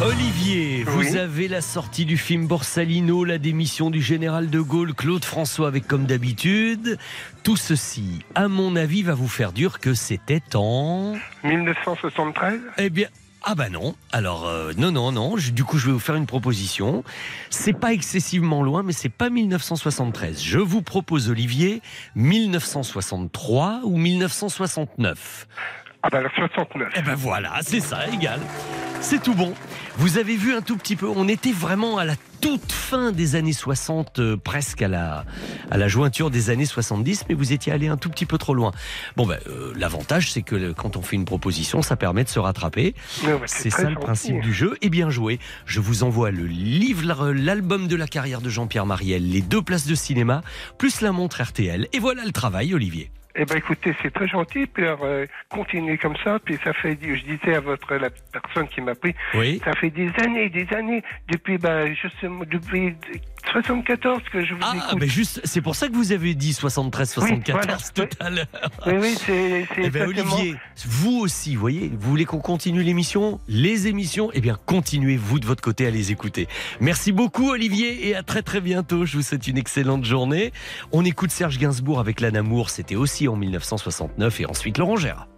Olivier, vous avez la sortie du film Borsalino, la démission du général de Gaulle, Claude François avec comme d'habitude. Tout ceci, à mon avis, va vous faire dire que c'était en... 1973 Eh bien... Ah bah non. Alors euh, non non non. Du coup, je vais vous faire une proposition. C'est pas excessivement loin, mais c'est pas 1973. Je vous propose Olivier 1963 ou 1969. Ah bah alors 69. Eh ben voilà, c'est ça, égal. C'est tout bon. Vous avez vu un tout petit peu, on était vraiment à la toute fin des années 60, euh, presque à la, à la jointure des années 70, mais vous étiez allé un tout petit peu trop loin. Bon, ben, euh, l'avantage, c'est que le- quand on fait une proposition, ça permet de se rattraper. Ouais, c'est ça le principe du jeu. Et bien joué. Je vous envoie le livre, l'album de la carrière de Jean-Pierre Mariel, les deux places de cinéma, plus la montre RTL. Et voilà le travail, Olivier. Eh ben écoutez, c'est très gentil, puis alors, euh, continuez comme ça, puis ça fait, je disais à votre, la personne qui m'a pris, Oui. ça fait des années, des années, depuis, je sais, depuis 74 que je vous Ah, écoute. mais juste, c'est pour ça que vous avez dit 73-74 voilà, tout à l'heure. Oui, oui, c'est, c'est Eh ben, Olivier, vous aussi, vous voyez, vous voulez qu'on continue l'émission Les émissions Eh bien, continuez, vous, de votre côté, à les écouter. Merci beaucoup, Olivier, et à très très bientôt. Je vous souhaite une excellente journée. On écoute Serge Gainsbourg avec L'Anne Amour, c'était aussi en 1969, et ensuite Laurent Gérard.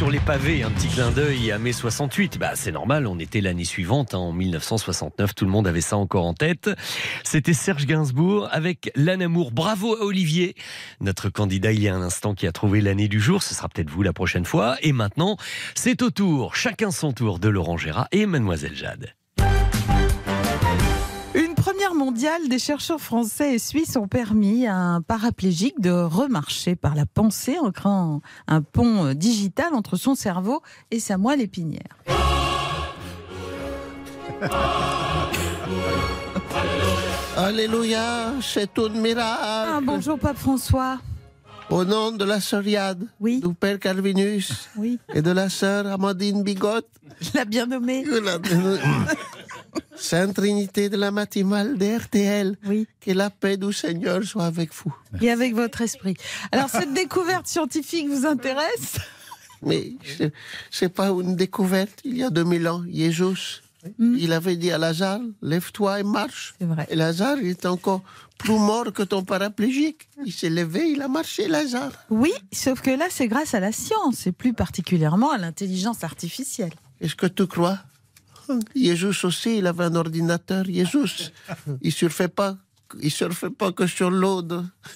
Sur les pavés, un petit clin d'œil à mai 68. Bah, c'est normal, on était l'année suivante, hein, en 1969, tout le monde avait ça encore en tête. C'était Serge Gainsbourg avec L'Anne Amour. Bravo à Olivier, notre candidat il y a un instant qui a trouvé l'année du jour. Ce sera peut-être vous la prochaine fois. Et maintenant, c'est au tour, chacun son tour de Laurent Gérard et Mademoiselle Jade. Première mondiale, des chercheurs français et suisses ont permis à un paraplégique de remarcher par la pensée en créant un pont digital entre son cerveau et sa moelle épinière. Alléluia, c'est un miracle. Ah, bonjour, Pape François. Au nom de la sœuriade, du Père Calvinus et de la sœur Amandine Bigot, Je l'ai bien nommé. Sainte Trinité de la matinale de RTL, que la paix du Seigneur soit avec vous. Et avec votre esprit. Alors, cette découverte scientifique vous intéresse? Mais c'est- pas une découverte. Il y a 2000 ans, Jésus, il avait dit à Lazare, lève-toi et marche. Et Lazare, il est encore plus mort que ton paraplégique. Il s'est levé, il a marché, Lazare. Oui, sauf que là, c'est grâce à la science et plus particulièrement à l'intelligence artificielle. Est-ce que tu crois Jésus aussi, il avait un ordinateur. Jésus, il surfait pas. Il surfait pas que sur l'eau,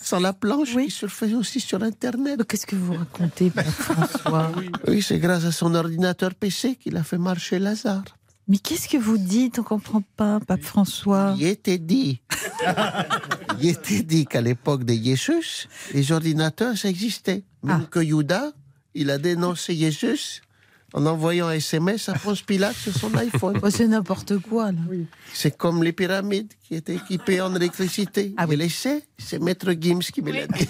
sans la planche. Il surfait aussi sur Internet. Qu'est-ce que vous racontez, François Oui, c'est grâce à son ordinateur PC qu'il a fait marcher Lazare. Mais qu'est-ce que vous dites? On comprend pas, Pape François. Il était dit. Il était dit qu'à l'époque de Jésus, les ordinateurs, ça existait. Même que Judas, il a dénoncé Jésus en envoyant un SMS à Ponce Pilate sur son iPhone. c'est n'importe quoi, là. C'est comme les pyramides qui étaient équipées en électricité. Ah oui. c'est c'est Maître Gims qui me l'a dit.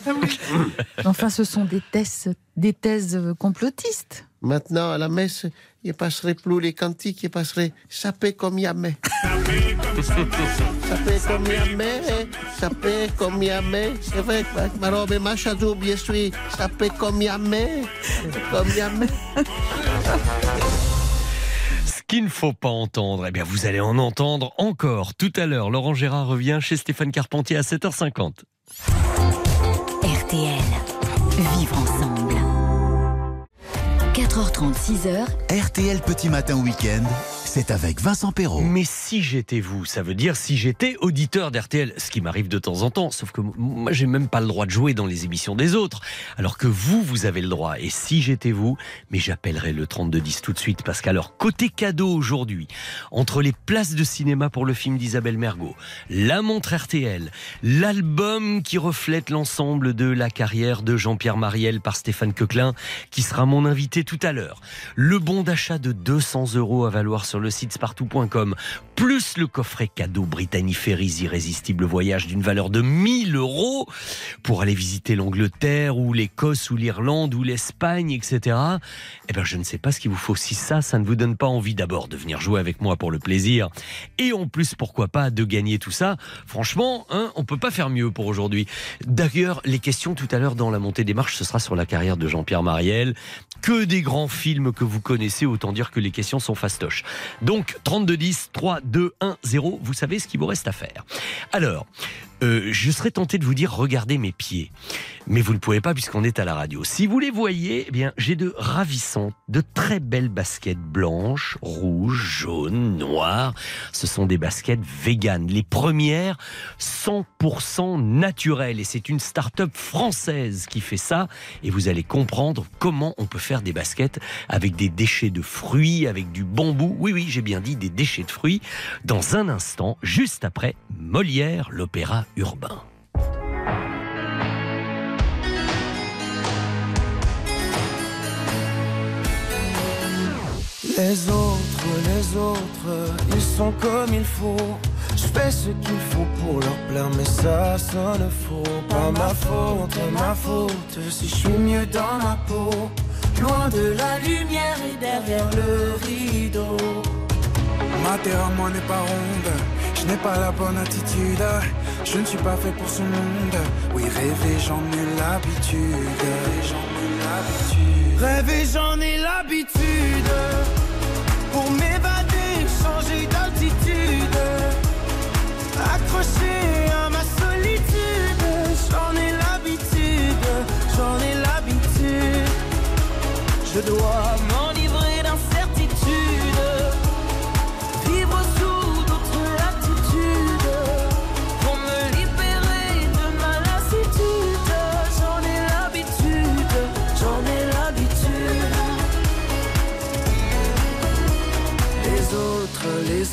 Enfin, ce sont des thèses, des thèses complotistes. Maintenant, à la messe, il passerait plus les cantiques, il passerait sapé comme Yamé. sapé comme Yamé, sapé comme Yamé. C'est vrai que avec ma robe et ma chadou, je suis sapé comme Yamé, comme Yamé. Ce qu'il ne faut pas entendre, eh bien vous allez en entendre encore tout à l'heure. Laurent Gérard revient chez Stéphane Carpentier à 7h50. RTL. Vivre ensemble. 4h30, 6h. RTL Petit Matin Week-end, c'est avec Vincent Perrault. Mais si j'étais vous, ça veut dire si j'étais auditeur d'RTL, ce qui m'arrive de temps en temps, sauf que moi j'ai même pas le droit de jouer dans les émissions des autres, alors que vous, vous avez le droit. Et si j'étais vous, mais j'appellerais le 3210 tout de suite, parce qu'alors, côté cadeau aujourd'hui, entre les places de cinéma pour le film d'Isabelle Mergot, la montre RTL, l'album qui reflète l'ensemble de la carrière de Jean-Pierre Mariel par Stéphane Coquelin, qui sera mon invité tout à l'heure, le bon d'achat de 200 euros à valoir sur le site spartou.com, plus le coffret cadeau Brittany Ferries Irrésistible Voyage d'une valeur de 1000 euros pour aller visiter l'Angleterre ou l'Écosse ou l'Irlande ou l'Espagne, etc. Eh bien, je ne sais pas ce qu'il vous faut. Si ça, ça ne vous donne pas envie d'abord de venir jouer avec moi pour le plaisir et en plus, pourquoi pas, de gagner tout ça? Franchement, hein, on peut pas faire mieux pour aujourd'hui. D'ailleurs, les questions tout à l'heure dans la montée des marches, ce sera sur la carrière de Jean-Pierre Mariel. Que des grands films que vous connaissez, autant dire que les questions sont fastoches. Donc, 3210, 3, 2, 1, 0, vous savez ce qu'il vous reste à faire. Alors, euh, je serais tenté de vous dire regardez mes pieds. Mais vous ne pouvez pas puisqu'on est à la radio. Si vous les voyez, eh bien, j'ai de ravissantes, de très belles baskets blanches, rouges, jaunes, noires. Ce sont des baskets véganes. Les premières 100% naturelles. Et c'est une start-up française qui fait ça. Et vous allez comprendre comment on peut faire des baskets avec des déchets de fruits, avec du bambou. Oui, oui, j'ai bien dit des déchets de fruits. Dans un instant, juste après Molière, l'opéra urbain. Les autres, les autres, ils sont comme il faut. Je fais ce qu'il faut pour leur plaire, mais ça sonne faux. Pas ma faute, ma faute, si je suis mieux dans ma peau. Loin de la lumière et derrière le rideau. Ma terre à moi n'est pas ronde, je n'ai pas la bonne attitude. Je ne suis pas fait pour ce monde. Oui, rêver, j'en ai l'habitude. Rêver, j'en ai l'habitude. Pour m'évader, changer d'altitude. Accroché à ma solitude. J'en ai l'habitude. J'en ai l'habitude. Je dois m'enivrer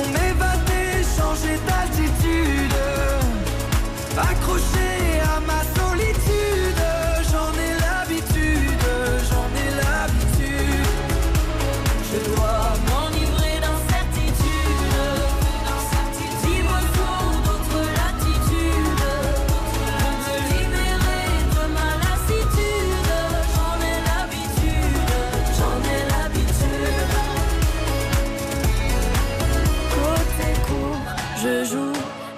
Pour m'évader, changer d'altitude. Accroché à ma solitude.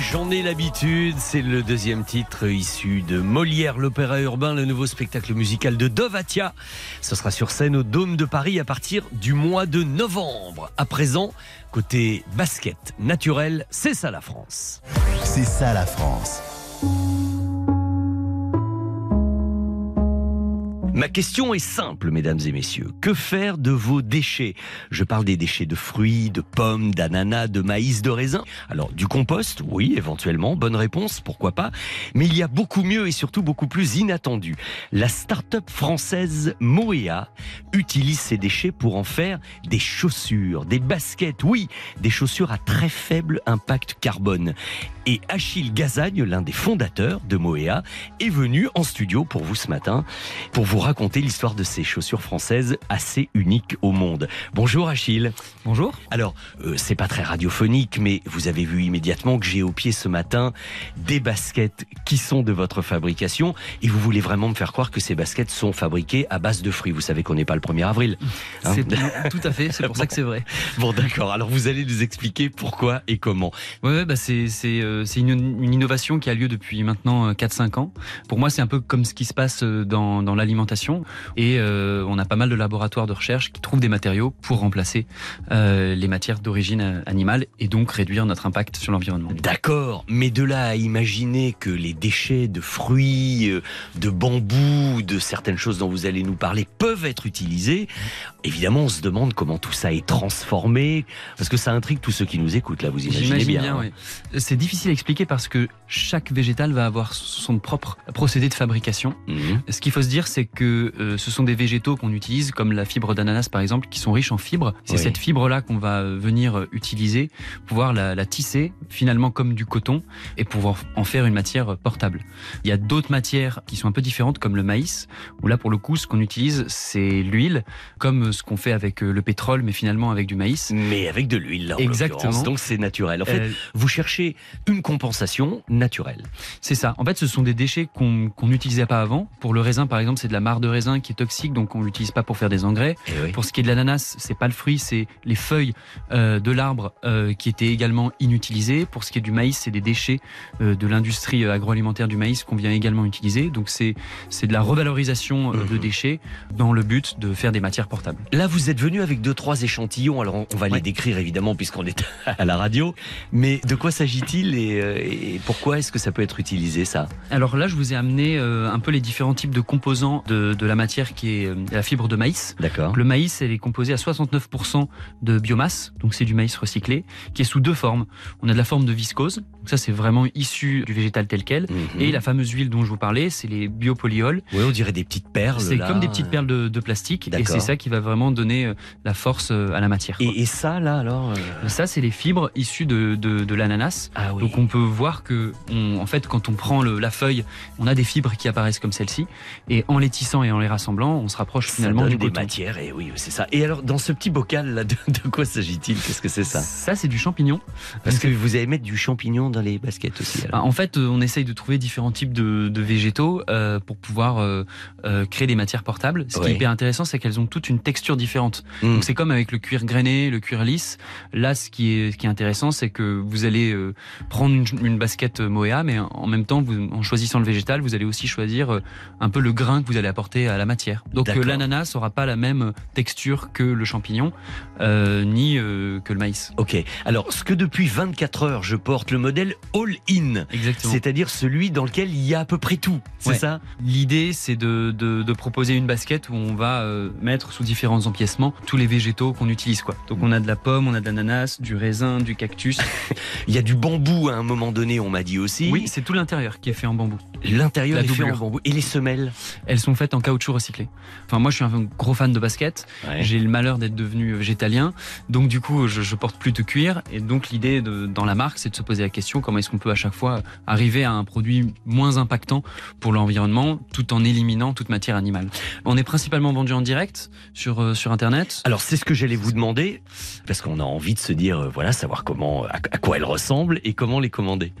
j'en ai l'habitude. C'est le deuxième titre issu de Molière, l'opéra urbain, le nouveau spectacle musical de Dovatia. Ce sera sur scène au Dôme de Paris à partir du mois de novembre. À présent, côté basket naturel, c'est ça la France. C'est ça la France. Ma question est simple, mesdames et messieurs. Que faire de vos déchets? Je parle des déchets de fruits, de pommes, d'ananas, de maïs, de raisin. Alors, du compost, oui, éventuellement. Bonne réponse, pourquoi pas. Mais il y a beaucoup mieux et surtout beaucoup plus inattendu. La start-up française Moea utilise ces déchets pour en faire des chaussures, des baskets, oui, des chaussures à très faible impact carbone. Et Achille Gazagne, l'un des fondateurs de Moea, est venu en studio pour vous ce matin, pour vous raconter l'histoire de ces chaussures françaises assez uniques au monde. Bonjour Achille. Bonjour. Alors, euh, c'est pas très radiophonique, mais vous avez vu immédiatement que j'ai au pied ce matin des baskets qui sont de votre fabrication, et vous voulez vraiment me faire croire que ces baskets sont fabriquées à base de fruits. Vous savez qu'on n'est pas le 1er avril. hein tout à fait, c'est pour ça que c'est vrai. Bon, d'accord. Alors, vous allez nous expliquer pourquoi et comment. Ouais, bah c'est euh, une, une innovation qui a lieu depuis maintenant euh, 4-5 ans. Pour moi, c'est un peu comme ce qui se passe euh, dans, dans l'alimentation. Et euh, on a pas mal de laboratoires de recherche qui trouvent des matériaux pour remplacer euh, les matières d'origine euh, animale et donc réduire notre impact sur l'environnement. D'accord, mais de là à imaginer que les déchets de fruits, de bambou, de certaines choses dont vous allez nous parler peuvent être utilisés, évidemment on se demande comment tout ça est transformé, parce que ça intrigue tous ceux qui nous écoutent là, vous imaginez bien. bien, hein. oui. C'est difficile à expliquer parce que chaque végétal va avoir son propre procédé de fabrication. Mhm. Ce qu'il faut se dire, c'est que euh, ce sont des végétaux qu'on utilise, comme la fibre d'ananas par exemple, qui sont riches en fibres. C'est Oui. cette fibre-là qu'on va euh, venir euh, utiliser, pouvoir la, la tisser finalement comme du coton et pouvoir en faire une matière portable. Il y a d'autres matières qui sont un peu différentes, comme le maïs, où là pour le coup, ce qu'on utilise, c'est l'huile, comme ce qu'on fait avec le pétrole, mais finalement avec du maïs. Mais avec de l'huile, là, en Exactement. Donc c'est naturel. En fait, Euh, vous cherchez une compensation naturelle. C'est ça. En fait, ce sont des déchets qu'on qu'on n'utilisait pas avant. Pour le raisin, par exemple, c'est de la de raisin qui est toxique, donc on l'utilise pas pour faire des engrais. Eh Pour ce qui est de l'ananas, c'est pas le fruit, c'est les feuilles euh, de l'arbre euh, qui étaient également inutilisées. Pour ce qui est du maïs, c'est des déchets euh, de l'industrie agroalimentaire du maïs qu'on vient également utiliser. Donc c'est c'est de la revalorisation euh, Mhm. de déchets dans le but de faire des matières portables. Là, vous êtes venu avec deux, trois échantillons. Alors, on- on va les décrire évidemment puisqu'on est à la radio. Mais de quoi s'agit-il et, et pourquoi est-ce que ça peut être utilisé, ça? Alors là, je vous ai amené un peu les différents types de composants de de, de la matière qui est euh, la fibre de maïs. D'accord. Le maïs, elle est composée à 69% de biomasse, donc c'est du maïs recyclé, qui est sous deux formes. On a de la forme de viscose, donc ça c'est vraiment issu du végétal tel quel, Mhm. et la fameuse huile dont je vous parlais, c'est les biopolyols. Oui, on dirait des petites perles. C'est là. comme des petites perles de, de plastique, et c'est ça qui va vraiment donner euh, la force euh, à la matière. Et, et ça, là, alors euh, Ça, c'est les fibres issues de, de, de l'ananas. Ah oui. Donc on peut voir que, on- en fait, quand on prend le- la feuille, on a des fibres qui apparaissent comme celle-ci, et en les tissant et en les rassemblant, on se rapproche ça finalement donne du des coton. matières, et oui, c'est ça. Et alors, dans ce petit bocal, là, de, de quoi s'agit-il? Qu'est-ce que c'est ça? Ça, c'est du champignon. Parce que vous allez mettre du champignon dans les baskets aussi. alors. Ah, En fait, euh, on essaye de trouver différents types de, de végétaux euh, pour pouvoir euh, euh, créer des matières portables. Ce qui est hyper intéressant, c'est qu'elles ont toutes une texture différente. Mm. Donc c'est comme avec le cuir grainé, le cuir lisse. Là, ce qui est, ce qui est intéressant, c'est que vous allez prendre une, une basket Moea, mais en même temps, vous, en choisissant le végétal, vous allez aussi choisir un peu le grain que vous allez apporter à la matière. Donc euh, l'ananas n'aura pas la même texture que le champignon, euh, ni euh, que le maïs. Ok. Alors, ce que depuis 24 heures, je porte le modèle all-in. C'est-à-dire celui dans lequel il y a à peu près tout. C'est Ouais. ça? L'idée, c'est de, de, de proposer une basket où on va euh, mettre sous différents empiècements tous les végétaux qu'on utilise. Quoi. Donc on a de la pomme, on a de l'ananas, du raisin, du cactus. Il y a du bambou à un moment donné, on m'a dit aussi. Oui, c'est tout l'intérieur qui est fait en bambou. L'intérieur est fait en doublure. bambou. Et les semelles? Elles sont faites en caoutchouc recyclé. Enfin, moi, je suis un gros fan de basket. Ouais. J'ai le malheur d'être devenu végétalien. Donc, du coup, je, je porte plus de cuir. Et donc, l'idée dans la marque, c'est de se poser la question comment est-ce qu'on peut à chaque fois arriver à un produit moins impactant pour l'environnement tout en éliminant toute matière animale. On est principalement vendu en direct sur, euh, sur Internet. Alors c'est ce que j'allais vous demander, parce qu'on a envie de se dire, euh, voilà, savoir comment, à, à quoi elles ressemblent et comment les commander.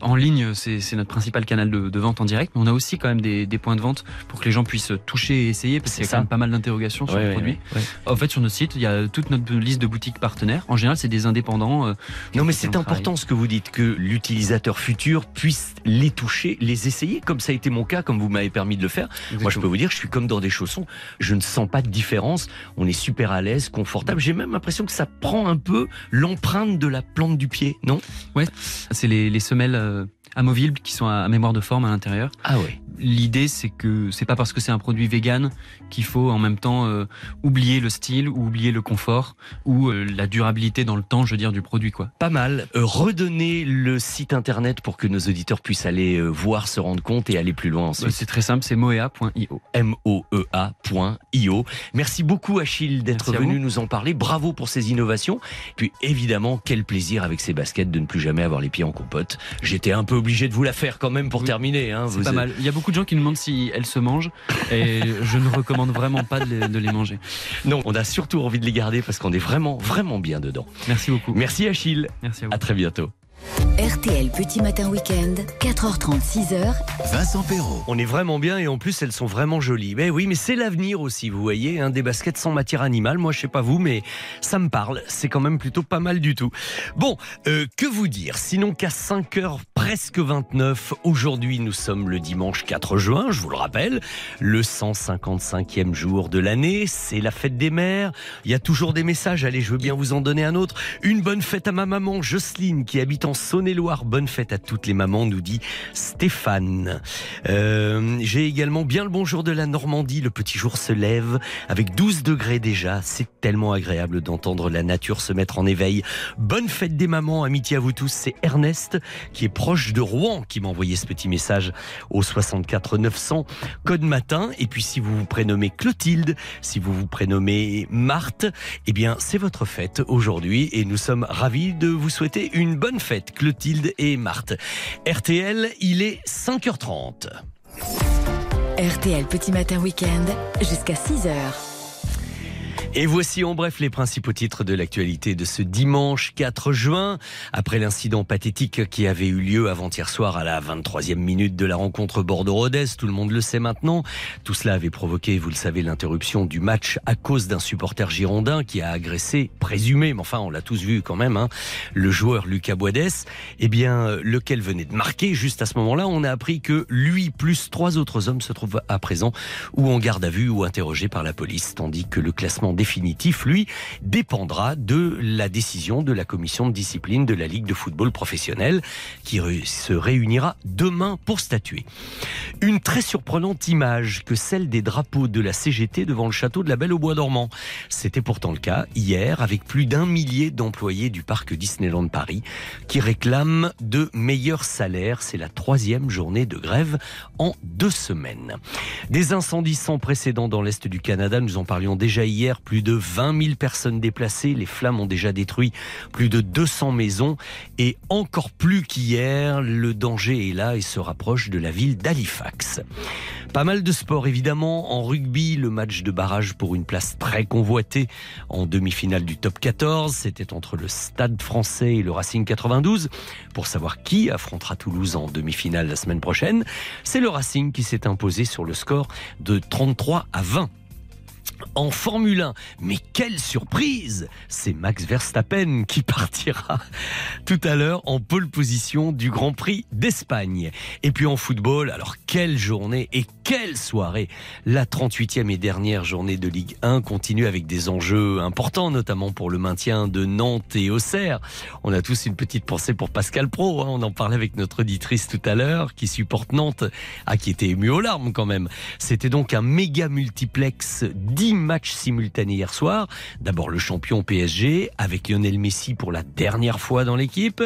En ligne, c'est c'est notre principal canal de, de vente en direct, mais on a aussi quand même des, des points de vente pour que les gens puissent toucher et essayer, parce qu'il y a ça. quand même pas mal d'interrogations sur Ouais, le produit. ouais, En fait, sur notre site, il y a toute notre liste de boutiques partenaires. En général, c'est des indépendants. euh, Non, mais c'est important ce que vous dites, que l'utilisateur futur puisse les toucher, les essayer, comme ça a été mon cas, comme vous m'avez permis de le faire. Moi, je peux vous dire, je suis comme dans des chaussons. Je ne sens pas de différence. On est super à l'aise, confortable. J'ai même l'impression que ça prend un peu l'empreinte de la plante du pied, non? Ouais, c'est les, les semelles euh, amovibles qui sont à, mémoire de forme à l'intérieur. Ah ouais. L'idée, c'est que c'est pas parce que c'est un produit vegan qu'il faut en même temps euh, oublier le style ou oublier le confort ou euh, la durabilité dans le temps, je veux dire, du produit, quoi. Pas mal. Euh, redonnez le site internet pour que nos auditeurs puissent aller voir, se rendre compte et aller plus loin ensuite. C'est très simple, c'est moea.io. M-O-E-A.io. Merci beaucoup Achille d'être venu nous en parler. Bravo pour ces innovations. Puis évidemment, quel plaisir avec ces baskets de ne plus jamais avoir les pieds en compote. J'étais un peu obligé de vous la faire quand même pour terminer. Hein. C'est pas êtes- mal. Il y a beaucoup de gens qui nous demandent si elles se mangent et je ne recommande vraiment pas de les, de les manger. Non, on a surtout envie de les garder parce qu'on est vraiment, vraiment bien dedans. Merci beaucoup. Merci Achille. Merci à vous. À très bientôt. RTL Petit Matin Week-end, 4h30, 6h. Vincent Perrault. On est vraiment bien et en plus elles sont vraiment jolies. Mais oui, mais c'est l'avenir aussi, vous voyez, hein, des baskets sans matière animale. Moi, je sais pas vous, mais ça me parle. C'est quand même plutôt pas mal du tout. Bon, euh, que vous dire? Sinon qu'à 5h presque 29, aujourd'hui nous sommes le dimanche 4 juin, je vous le rappelle, le 155e jour de l'année, c'est la fête des mères. Il y a toujours des messages, allez, je veux bien vous en donner un autre. Une bonne fête à ma maman Jocelyne qui habite en Bonne fête à toutes les mamans, nous dit Stéphane. Euh, J'ai également bien le bonjour de la Normandie. Le petit jour se lève avec 12 degrés déjà. C'est tellement agréable d'entendre la nature se mettre en éveil. Bonne fête des mamans, amitié à vous tous. C'est Ernest qui est proche de Rouen qui m'a envoyé ce petit message au 64 900 code matin. Et puis si vous vous prénommez Clotilde, si vous vous prénommez Marthe, eh bien c'est votre fête aujourd'hui et nous sommes ravis de vous souhaiter une bonne fête et Marthe. RTL, il est 5h30. RTL Petit Matin Week-end, jusqu'à 6h. Et voici en bref les principaux titres de l'actualité de ce dimanche 4 juin. Après l'incident pathétique qui avait eu lieu avant-hier soir à la 23e minute de la rencontre Bordeaux-Rodez, tout le monde le sait maintenant, tout cela avait provoqué, vous le savez, l'interruption du match à cause d'un supporter girondin qui a agressé, présumé, mais enfin on l'a tous vu quand même, hein, le joueur Lucas Boades, eh bien lequel venait de marquer. Juste à ce moment-là, on a appris que lui plus trois autres hommes se trouvent à présent ou en garde à vue ou interrogés par la police, tandis que le classement définitif, lui, dépendra de la décision de la commission de discipline de la Ligue de football professionnel qui se réunira demain pour statuer. Une très surprenante image que celle des drapeaux de la CGT devant le château de la Belle au Bois dormant. C'était pourtant le cas hier avec plus d'un millier d'employés du parc Disneyland Paris qui réclament de meilleurs salaires. C'est la troisième journée de grève en deux semaines. Des incendies sans précédent dans l'Est du Canada, nous en parlions déjà hier, plus de 20 000 personnes déplacées, les flammes ont déjà détruit plus de 200 maisons et encore plus qu'hier, le danger est là et se rapproche de la ville d'Halifax. Pas mal de sport évidemment. En rugby, le match de barrage pour une place très convoitée en demi-finale du top 14. C'était entre le Stade français et le Racing 92. Pour savoir qui affrontera Toulouse en demi-finale la semaine prochaine, c'est le Racing qui s'est imposé sur le score de 33 à 20 en Formule 1. Mais quelle surprise C'est Max Verstappen qui partira tout à l'heure en pole position du Grand Prix d'Espagne. Et puis en football, alors quelle journée et quelle soirée La 38e et dernière journée de Ligue 1 continue avec des enjeux importants, notamment pour le maintien de Nantes et Auxerre. On a tous une petite pensée pour Pascal Pro, hein. on en parlait avec notre auditrice tout à l'heure, qui supporte Nantes, ah, qui était ému aux larmes quand même. C'était donc un méga multiplex, 10 matchs simultanés hier soir. D'abord le champion PSG, avec Lionel Messi pour la dernière fois dans l'équipe.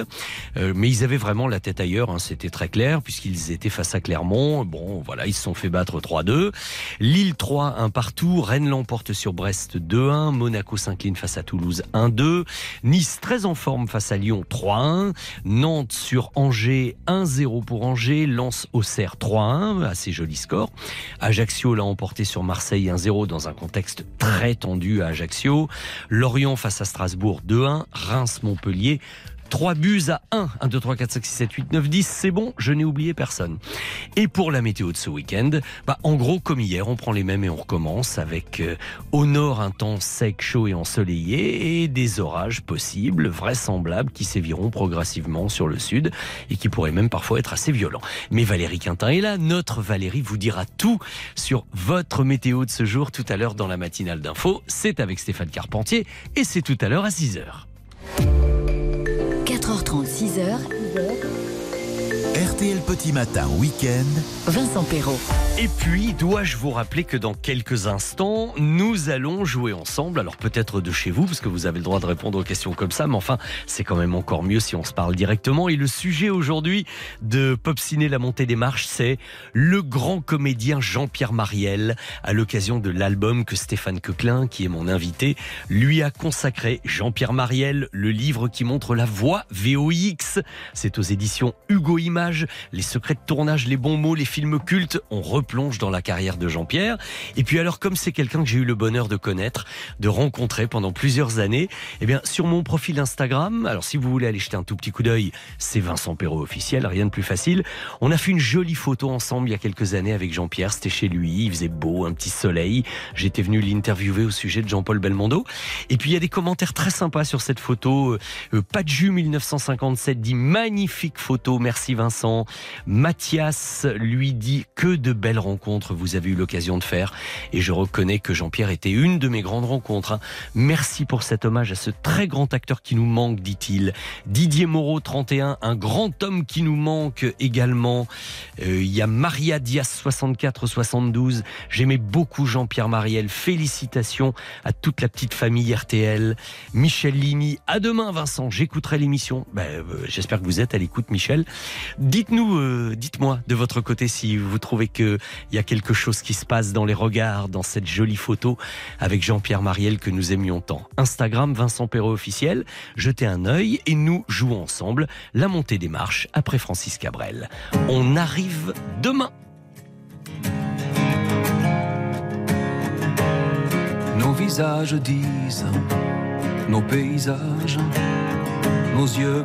Euh, mais ils avaient vraiment la tête ailleurs, hein, c'était très clair, puisqu'ils étaient face à Clermont. Bon, voilà, ils se sont fait battre 3-2. Lille 3, un partout. Rennes l'emporte sur Brest 2-1. Monaco s'incline face à Toulouse 1-2. Nice très en forme face à Lyon 3-1. Nantes sur Angers 1-0 pour Angers. Lens Auxerre 3-1. Assez joli score. Ajaccio l'a emporté sur Marseille 1-0 dans un contexte très tendu à Ajaccio. Lorient face à Strasbourg 2-1. Reims Montpellier 3 buts à 1. 1, 2, 3, 4, 5, 6, 7, 8, 9, 10. C'est bon, je n'ai oublié personne. Et pour la météo de ce week-end, bah, en gros, comme hier, on prend les mêmes et on recommence avec euh, au nord un temps sec, chaud et ensoleillé et des orages possibles, vraisemblables, qui séviront progressivement sur le sud et qui pourraient même parfois être assez violents. Mais Valérie Quintin est là. Notre Valérie vous dira tout sur votre météo de ce jour tout à l'heure dans la matinale d'info. C'est avec Stéphane Carpentier et c'est tout à l'heure à 6 heures. 4h30, 6h. RTL Petit Matin Week-end. Vincent Perrault. Et puis, dois-je vous rappeler que dans quelques instants, nous allons jouer ensemble. Alors peut-être de chez vous, parce que vous avez le droit de répondre aux questions comme ça, mais enfin, c'est quand même encore mieux si on se parle directement. Et le sujet aujourd'hui de Pop Ciné La Montée des Marches, c'est le grand comédien Jean-Pierre Mariel, à l'occasion de l'album que Stéphane Coquelin, qui est mon invité, lui a consacré. Jean-Pierre Mariel, le livre qui montre la voix VOX. C'est aux éditions Hugo Les secrets de tournage, les bons mots, les films cultes. On replonge dans la carrière de Jean-Pierre. Et puis alors, comme c'est quelqu'un que j'ai eu le bonheur de connaître, de rencontrer pendant plusieurs années, eh bien, sur mon profil Instagram, alors si vous voulez aller jeter un tout petit coup d'œil, c'est Vincent Perrault officiel, rien de plus facile. On a fait une jolie photo ensemble il y a quelques années avec Jean-Pierre. C'était chez lui, il faisait beau, un petit soleil. J'étais venu l'interviewer au sujet de Jean-Paul Belmondo. Et puis il y a des commentaires très sympas sur cette photo. Euh, Padju 1957 dit magnifique photo, merci Vincent. Mathias lui dit que de belles rencontres vous avez eu l'occasion de faire. Et je reconnais que Jean-Pierre était une de mes grandes rencontres. hein. Merci pour cet hommage à ce très grand acteur qui nous manque, dit-il. Didier Moreau, 31, un grand homme qui nous manque également. Euh, Il y a Maria Diaz, 64, 72. J'aimais beaucoup Jean-Pierre Mariel. Félicitations à toute la petite famille RTL. Michel Lini, à demain Vincent, j'écouterai l'émission. Ben, euh, J'espère que vous êtes à l'écoute Michel. Dites-nous, euh, dites-moi de votre côté si vous trouvez qu'il y a quelque chose qui se passe dans les regards, dans cette jolie photo avec Jean-Pierre Mariel que nous aimions tant. Instagram Vincent Perrault officiel, jetez un œil et nous jouons ensemble la montée des marches après Francis Cabrel. On arrive demain. Nos visages disent, nos paysages, nos yeux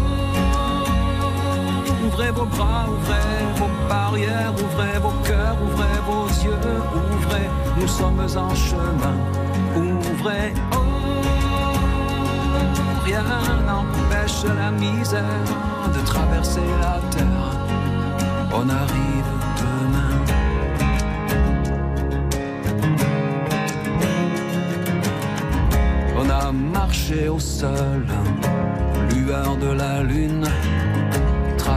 ouvrez vos bras, ouvrez vos barrières, ouvrez vos cœurs, ouvrez vos yeux, ouvrez, nous sommes en chemin. Ouvrez, oh, rien n'empêche la misère de traverser la terre. On arrive demain. On a marché au sol, lueur de la lune,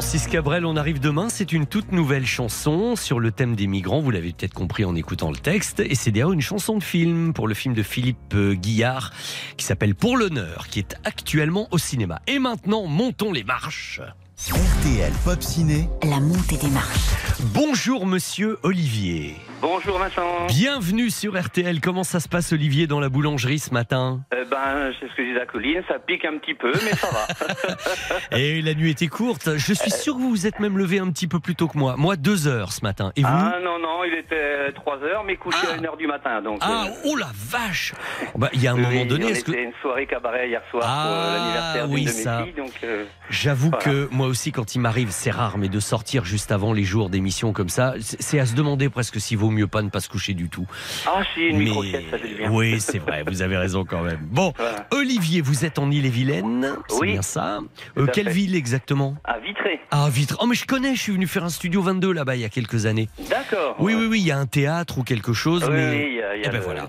Francis Cabrel, on arrive demain. C'est une toute nouvelle chanson sur le thème des migrants. Vous l'avez peut-être compris en écoutant le texte. Et c'est d'ailleurs une chanson de film pour le film de Philippe euh, Guillard qui s'appelle Pour l'honneur, qui est actuellement au cinéma. Et maintenant, montons les marches. RTL Pop Ciné. La montée des marches. Bonjour, monsieur Olivier. Bonjour Vincent. Bienvenue sur RTL. Comment ça se passe, Olivier, dans la boulangerie ce matin? Euh, ben, c'est ce que disais à Colline, ça pique un petit peu, mais ça va. Et la nuit était courte. Je suis sûr que vous vous êtes même levé un petit peu plus tôt que moi. Moi, deux heures ce matin. Et vous? Ah non, non, il était 3 heures, mais couché à 1 heure du matin. Donc, Ah, euh, oh la vache Bah, Il y a un oui, moment donné, on est-ce que... une soirée cabaret hier soir pour Ah, euh, l'anniversaire oui, de mes ça. filles, donc... euh, J'avoue voilà. que moi aussi, quand il m'arrive, c'est rare, mais de sortir juste avant les jours d'émission comme ça, c'est à se demander presque s'il vaut mieux pas ne pas se coucher du tout. Ah si, une Mais- micro-sieste, ça fait du bien. Oui, c'est vrai, vous avez raison quand même. Bon, Voilà. Olivier, vous êtes en Ille-et-Vilaine, c'est Oui. bien ça Euh, Quelle fait. ville exactement? À Vitré. Ah, Vitre. Oh, mais je connais, je suis venu faire un studio 22 là-bas il y a quelques années. D'accord. Oui, oui, oui, il y a un théâtre ou quelque chose, Oui, mais. il y a, il y a Eh ben le- voilà.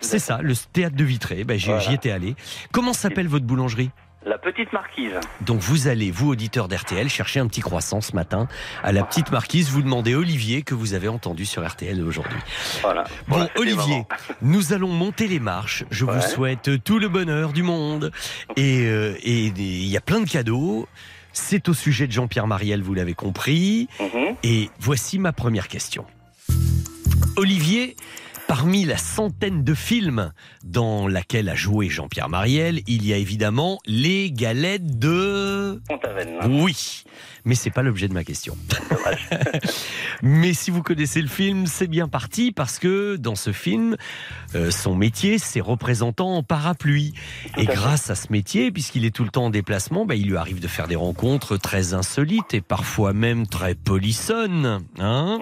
C'est ça, le théâtre de Vitré. Ben, j'y Voilà. j'y étais allé. Comment s'appelle votre boulangerie? La petite marquise. Donc vous allez, vous auditeurs d'RTL, chercher un petit croissant ce matin à la petite marquise. Vous demandez Olivier que vous avez entendu sur RTL aujourd'hui. Voilà. Bon, Voilà, Olivier, nous allons monter les marches. Je vous souhaite tout le bonheur du monde. Et euh, et il y a plein de cadeaux. C'est au sujet de Jean-Pierre Mariel, vous l'avez compris. Mhm. Et voici ma première question. Olivier, parmi la centaine de films dans laquelle a joué Jean-Pierre Mariel, il y a évidemment les galettes de... Oui, mais c'est pas l'objet de ma question. mais si vous connaissez le film, c'est bien parti parce que dans ce film, euh, son métier, c'est représentant en parapluie. Et grâce à ce métier, puisqu'il est tout le temps en déplacement, bah, il lui arrive de faire des rencontres très insolites et parfois même très polissonnes. Hein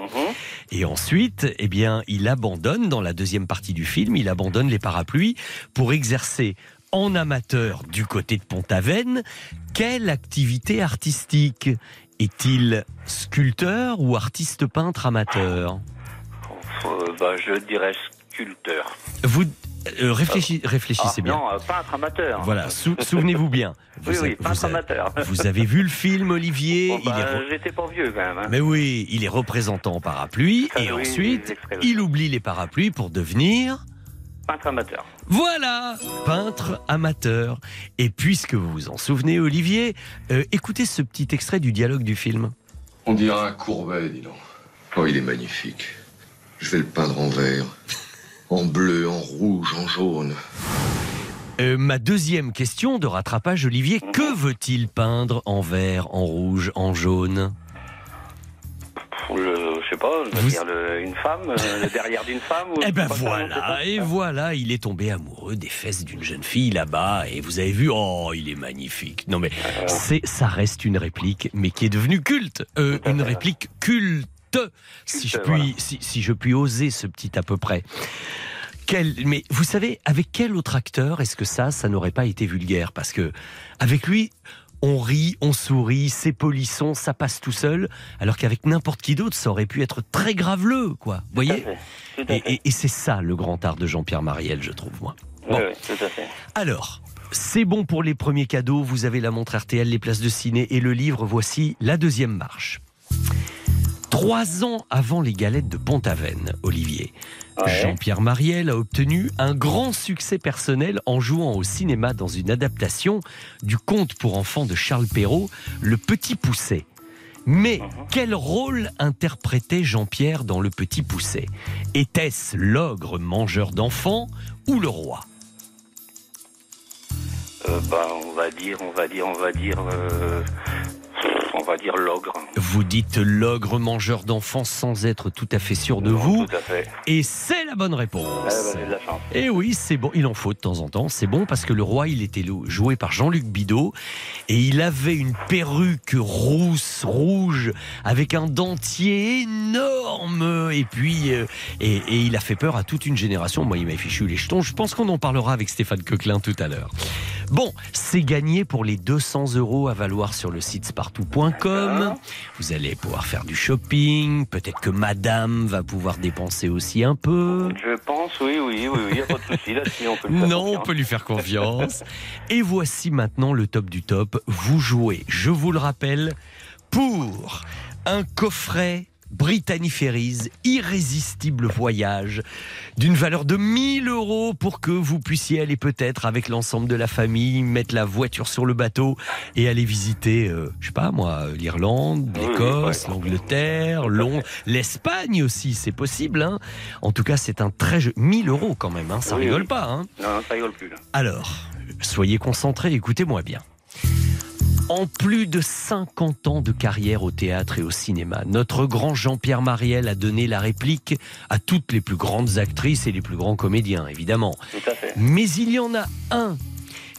et ensuite, eh bien, il abandonne dans la deuxième partie du film, il abandonne les parapluies pour exercer en amateur du côté de Pont-Aven quelle activité artistique Est-il sculpteur ou artiste peintre amateur? Euh, bah, je dirais sculpteur. Vous euh, réfléchi- réfléchissez Ah, bien. Non, euh, peintre amateur. Voilà, sou- souvenez-vous bien. Oui, Vous oui, avez- peintre vous amateur. Vous avez vu le film, Olivier? Bon, Il bah, est re- J'étais pas vieux quand même. hein. Mais oui, il est représentant en parapluie Ah et oui, ensuite oui. il oublie les parapluies pour devenir Peintre amateur. Voilà, peintre amateur. Et puisque vous vous en souvenez, Olivier, euh, écoutez ce petit extrait du dialogue du film. On dirait un courbet, dis donc. Oh, il est magnifique. Je vais le peindre en vert, en bleu, en rouge, en jaune. Euh, ma deuxième question de rattrapage, Olivier, que veut-il peindre en vert, en rouge, en jaune? Le, je sais pas, je veux Vous- dire le- une femme, euh, le derrière d'une femme. ou Eh ben voilà, et voilà, il est tombé amoureux des fesses d'une jeune fille là-bas, et vous avez vu, oh, il est magnifique. Non mais, c'est, ça reste une réplique, mais qui est devenue culte. Euh, une réplique culte, si je voilà. puis, si, si je puis oser ce petit à peu près. Quel, mais vous savez, avec quel autre acteur est-ce que ça, ça n'aurait pas été vulgaire? Parce que avec lui, on rit, on sourit, c'est polisson, ça passe tout seul, alors qu'avec n'importe qui d'autre, ça aurait pu être très graveleux, quoi. Vous voyez? Et, et- et c'est ça le grand art de Jean-Pierre Mariel, je trouve, moi. Oui, oui, tout à fait. Alors, c'est bon pour les premiers cadeaux, vous avez la montre RTL, les places de ciné et le livre, voici la deuxième marche. Trois ans avant les galettes de Pont-Aven, Olivier, Jean-Pierre Mariel a obtenu un grand succès personnel en jouant au cinéma dans une adaptation du conte pour enfants de Charles Perrault, Le Petit Pousset. Mais quel rôle interprétait Jean-Pierre dans Le Petit Pousset? Était-ce l'ogre mangeur d'enfants ou le roi? Euh, bah, on va dire, on va dire, on va dire, euh, on va dire l'ogre. Vous dites l'ogre mangeur d'enfants sans être tout à fait sûr de vous. Tout à fait. Et c'est la bonne Ah, réponse. bah, j'ai de la chance. Et oui, c'est bon. Il en faut de temps en temps. C'est bon parce que le roi, il était joué par Jean-Luc Bidot et il avait une perruque rousse, rouge, avec un dentier énorme. Et puis, euh, et, et il a fait peur à toute une génération. Moi, il m'a fichu les jetons. Je pense qu'on en parlera avec Stéphane Coquelin tout à l'heure. Bon, c'est gagné pour les 200 euros à valoir sur le site spartou.com. Vous allez pouvoir faire du shopping. Peut-être que madame va pouvoir dépenser aussi un peu. Je pense, oui, oui, oui, oui, y a pas de souci là-dessus, on peut le faire Non, on peut lui faire confiance. Et voici maintenant le top du top. Vous jouez, je vous le rappelle, pour un coffret Brittany Ferries, irrésistible voyage, d'une valeur de 1000 euros pour que vous puissiez aller peut-être avec l'ensemble de la famille, mettre la voiture sur le bateau et aller visiter, euh, je sais pas moi, l'Irlande, l'Écosse, l'Angleterre, Londres, l'Espagne aussi, c'est possible. Hein en tout cas, c'est un très... jeu- 1000 euros quand même, hein, ça Oui, rigole oui. pas. Hein Non, ça rigole plus là. alors, soyez concentrés, écoutez-moi bien. En plus de 50 ans de carrière au théâtre et au cinéma, notre grand Jean-Pierre Mariel a donné la réplique à toutes les plus grandes actrices et les plus grands comédiens, évidemment. Tout à fait. Mais il y en a un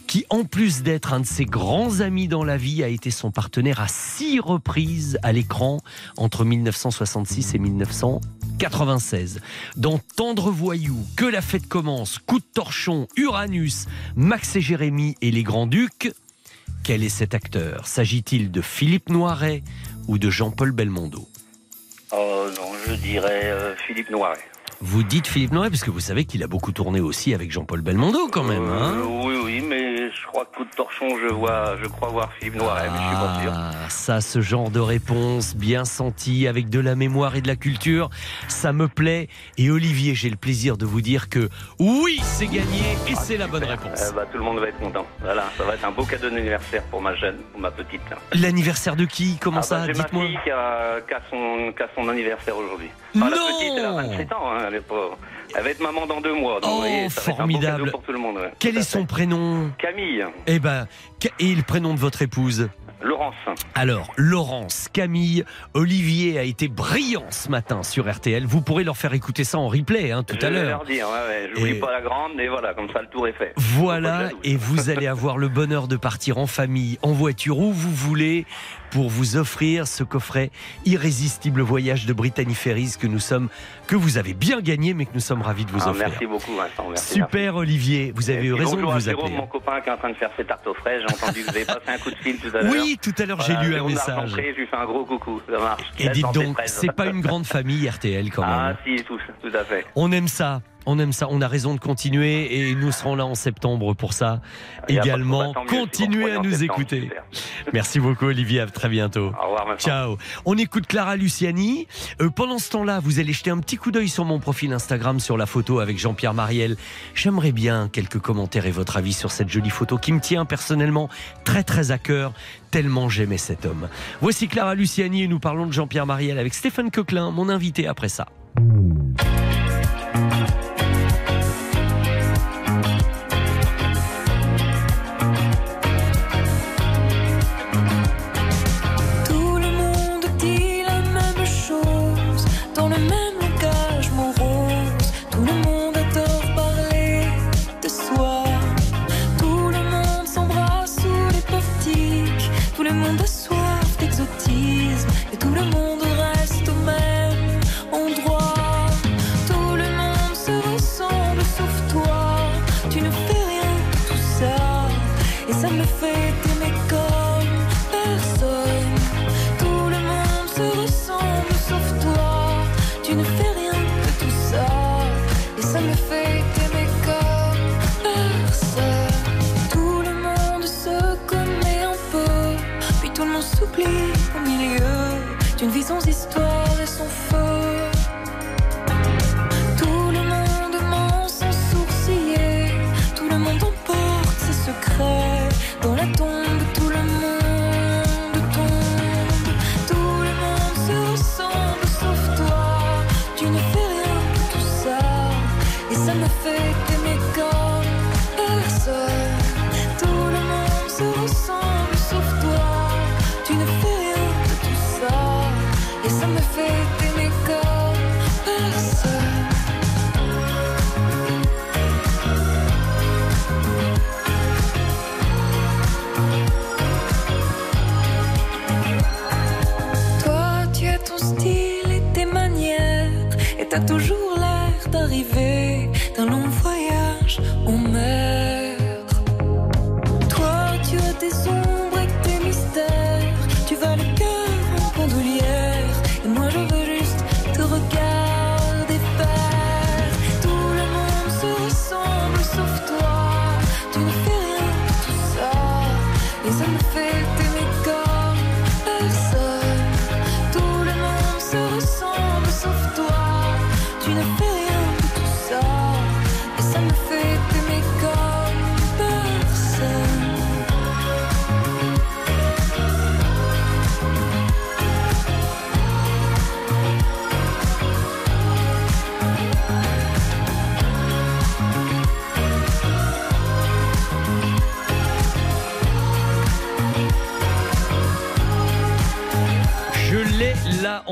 qui, en plus d'être un de ses grands amis dans la vie, a été son partenaire à six reprises à l'écran entre 1966 et 1996. Dans Tendre Voyou, Que la fête commence, Coup de torchon, Uranus, Max et Jérémy et Les Grands Ducs, quel est cet acteur? S'agit-il de Philippe Noiret ou de Jean-Paul Belmondo? Oh non, je dirais euh, Philippe Noiret. Vous dites Philippe Noiret parce que vous savez qu'il a beaucoup tourné aussi avec Jean-Paul Belmondo quand même. hein Euh, oui, oui, mais je crois que coup de torchon, je vois, je crois voir Philippe Noiret, mais je suis pas sûr. Ah, ça, ce genre de réponse bien sentie, avec de la mémoire et de la culture, ça me plaît. Et Olivier, j'ai le plaisir de vous dire que oui, c'est gagné et c'est la bonne réponse. Eh bah, tout le monde va être content. Voilà, ça va être un beau cadeau d'anniversaire pour ma jeune, pour ma petite. L'anniversaire de qui? Comment Ah bah, ça ma Dites-moi. qui a, qui a son, qui a son anniversaire aujourd'hui. Enfin, la Non petite, elle a 27 ans. hein, elle, est pas- elle va être maman dans deux mois. Donc, vous voyez, ça va être un beau formidable. cadeau pour tout le monde. ouais. Quel est son prénom Camille, Eh ben, et le prénom de votre épouse Laurence. Alors, Laurence, Camille, Olivier a été brillant ce matin sur RTL. Vous pourrez leur faire écouter ça en replay hein, tout je à vais l'heure. leur dire, ouais, ouais, j'oublie Et- pas la grande, mais voilà, comme ça le tour est fait. Voilà, et vous allez avoir le bonheur de partir en famille, en voiture, où vous voulez, pour vous offrir ce coffret irrésistible voyage de Brittany Ferries que nous sommes, que vous avez bien gagné, mais que nous sommes ravis de vous Ah, offrir. merci beaucoup, Vincent. Merci, Super Olivier, vous avez eu raison de vous appeler. mon copain qui est en train de faire ses tartes aux fraises. J'ai entendu que vous avez passé un coup de fil tout à l'heure. Oui, tout à l'heure, j'ai lu un message. Je lui fais un gros coucou. Ça marche. Et dites donc, c'est pas une grande famille RTL quand même. Ah, si, tout, tout à fait. On aime ça. On aime ça. On a raison de continuer et nous serons là en septembre pour ça également. Continuez à nous écouter. Merci beaucoup, Olivier. À très bientôt. Au revoir. Ciao. On écoute Clara Luciani. Euh, pendant ce temps-là, vous allez jeter un petit coup d'œil sur mon profil Instagram sur la photo avec Jean-Pierre Mariel. J'aimerais bien quelques commentaires et votre avis sur cette jolie photo qui me tient personnellement très très à cœur, tellement j'aimais cet homme. Voici Clara Luciani et nous parlons de Jean-Pierre Mariel avec Stéphane Coquelin, mon invité après ça. D'une vie sans histoire toujours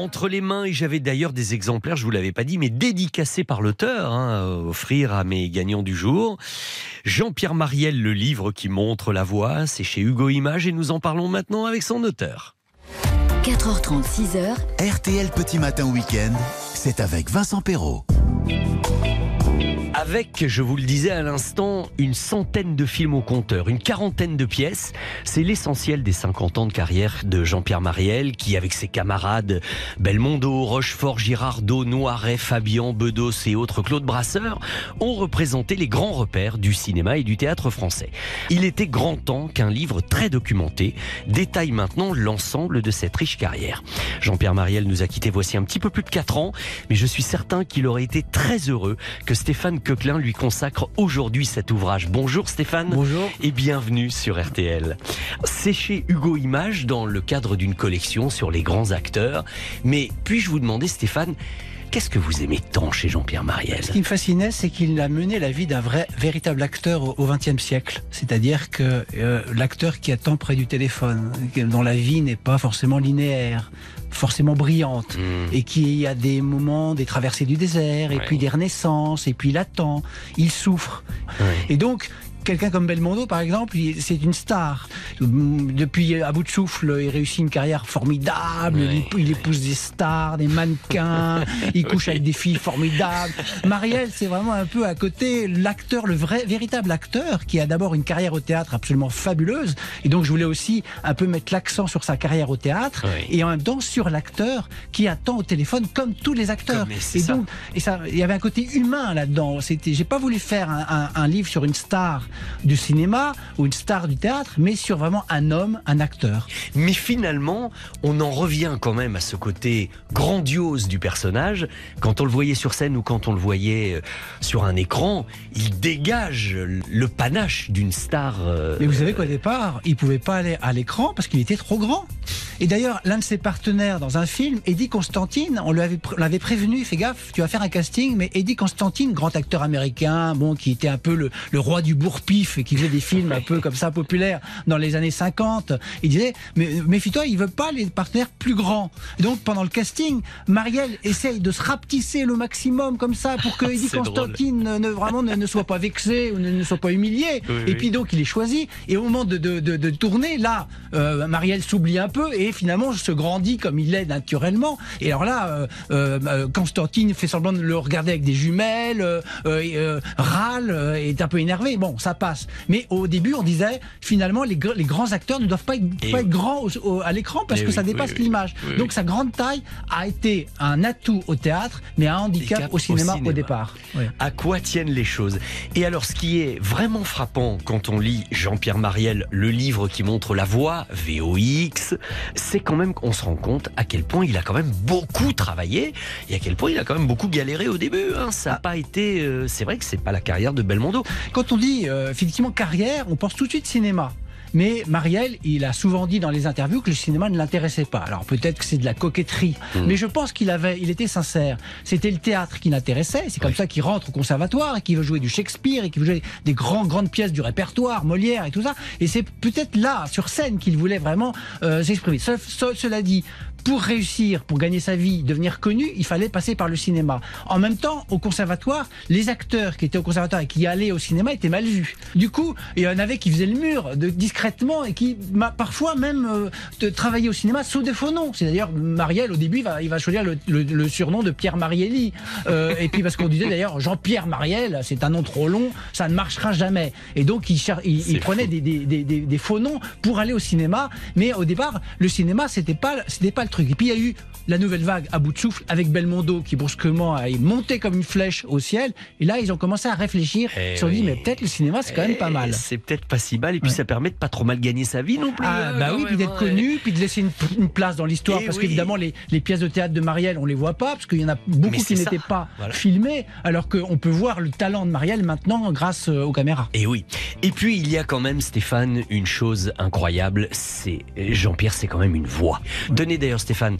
entre les mains et j'avais d'ailleurs des exemplaires, je vous l'avais pas dit, mais dédicacés par l'auteur, hein, à offrir à mes gagnants du jour. Jean-Pierre Mariel, le livre qui montre la voie, c'est chez Hugo Images et nous en parlons maintenant avec son auteur. 4h30, 6h, RTL Petit Matin Week-end, c'est avec Vincent Perrault. Avec, je vous le disais à l'instant, une centaine de films au compteur, une quarantaine de pièces. C'est l'essentiel des 50 ans de carrière de Jean-Pierre Mariel, qui, avec ses camarades Belmondo, Rochefort, Girardot, Noiret, Fabian, Bedos et autres Claude Brasseur, ont représenté les grands repères du cinéma et du théâtre français. Il était grand temps qu'un livre très documenté détaille maintenant l'ensemble de cette riche carrière. Jean-Pierre Mariel nous a quittés voici un petit peu plus de 4 ans, mais je suis certain qu'il aurait été très heureux que Stéphane Coquelin lui consacre aujourd'hui cet ouvrage. Bonjour Stéphane. Bonjour. Et bienvenue sur RTL. C'est chez Hugo Images dans le cadre d'une collection sur les grands acteurs. Mais puis-je vous demander Stéphane, Qu'est-ce que vous aimez tant chez Jean-Pierre Mariel Ce qui me fascinait, c'est qu'il a mené la vie d'un vrai, véritable acteur au XXe siècle. C'est-à-dire que euh, l'acteur qui attend près du téléphone, dont la vie n'est pas forcément linéaire, forcément brillante, et qui a des moments, des traversées du désert, et puis des renaissances, et puis il attend, il souffre. Et donc, quelqu'un comme Belmondo, par exemple, c'est une star. Depuis à bout de souffle, il réussit une carrière formidable. Il, il épouse des stars, des mannequins. il couche avec des filles formidables. Marielle, c'est vraiment un peu à côté l'acteur, le vrai, véritable acteur, qui a d'abord une carrière au théâtre absolument fabuleuse. Et donc, je voulais aussi un peu mettre l'accent sur sa carrière au théâtre et en même temps sur l'acteur qui attend au téléphone comme tous les acteurs. c'est et ça. donc, et ça, il y avait un côté humain là-dedans. C'était, j'ai pas voulu faire un, un- un livre sur une star du cinéma ou une star du théâtre, mais sur vraiment un homme, un acteur. Mais finalement, on en revient quand même à ce côté grandiose du personnage. Quand on le voyait sur scène ou quand on le voyait euh, sur un écran, il dégage le panache d'une star. euh, Mais vous savez qu'au départ, il pouvait pas aller à l'écran parce qu'il était trop grand. Et d'ailleurs, l'un de ses partenaires dans un film, Eddie Constantine, on l'avait prévenu, fais gaffe, tu vas faire un casting, mais Eddie Constantine, grand acteur américain, bon, qui était un peu le, le roi du bourre-pif et qui faisait des films un peu comme ça populaires dans les années 50, il disait, mais méfie-toi, il veut pas les partenaires plus grands. Et donc, pendant le casting, Marielle essaye de se rapetisser le maximum comme ça pour que Eddie. Constantine ne, ne- vraiment ne, ne soit pas vexé ou ne, ne soit pas humilié. Oui, et oui. puis donc il est choisi. Et au moment de, de, de, de tourner, là, euh, Marielle s'oublie un peu et finalement se grandit comme il est naturellement. Et alors là, euh, euh, Constantine fait semblant de le regarder avec des jumelles, euh, euh, euh, râle, euh, est un peu énervé. Bon, ça passe. Mais au début, on disait finalement les, gr- les grands acteurs ne doivent pas être, pas grands au- au- à l'écran parce Eh que oui, ça dépasse oui. l'image. Donc sa grande taille a été un atout au théâtre, mais un handicap au cinéma au, cinéma. départ. À quoi tiennent les choses? Et alors, ce qui est vraiment frappant quand on lit Jean-Pierre Mariel, le livre qui montre la voix, VOX, c'est quand même qu'on se rend compte à quel point il a quand même beaucoup travaillé et à quel point il a quand même beaucoup galéré au début. hein. Ça n'a pas été. euh, c'est vrai que c'est pas la carrière de Belmondo. Quand on dit euh, effectivement carrière, on pense tout de suite cinéma. Mais Marielle, il a souvent dit dans les interviews que le cinéma ne l'intéressait pas. Alors peut-être que c'est de la coquetterie, mais je pense qu'il avait, il était sincère. C'était le théâtre qui l'intéressait. C'est comme ça qu'il rentre au conservatoire et qu'il veut jouer du Shakespeare et qu'il veut jouer des grandes grandes pièces du répertoire, Molière et tout ça. Et c'est peut-être là, sur scène, qu'il voulait vraiment euh, s'exprimer. Ce- ce- cela dit, pour réussir, pour gagner sa vie, devenir connu, il fallait passer par le cinéma. En même temps, au conservatoire, les acteurs qui étaient au conservatoire et qui allaient au cinéma étaient mal vus. Du coup, il y en avait qui faisaient le mur de, discrètement et qui ma- parfois même euh, de travailler au cinéma sous des faux noms. C'est d'ailleurs Marielle au début il va, il va choisir le, le- le surnom de Pierre Marielli. Euh, et puis parce qu'on disait d'ailleurs Jean-Pierre Marielle, c'est un nom trop long, ça ne marchera jamais. Et donc il, cher- il, il prenait des, des- des- des- des faux noms pour aller au cinéma. Mais au départ, le cinéma c'était pas c'était pas le truc. Et puis il y a eu la nouvelle vague à bout de souffle avec Belmondo qui brusquement a monté comme une flèche au ciel. Et là ils ont commencé à réfléchir. Eh ils se sont dit mais peut-être le cinéma c'est quand même pas Et mal. C'est peut-être pas si mal et puis ça permet de pas trop mal gagner sa vie non plus. Ah, hein, bah oui, puis d'être hein. connu, puis de laisser une, une place dans l'histoire, Eh parce oui. qu'évidemment, les, les pièces de théâtre de Marielle, on les voit pas, parce qu'il y en a beaucoup qui n'étaient pas Voilà. filmées, alors qu'on peut voir le talent de Marielle maintenant grâce euh, aux caméras. Et oui. Et puis il y a quand même Stéphane une chose incroyable, c'est Jean-Pierre, c'est quand même une voix. Donnez d'ailleurs Stéphane,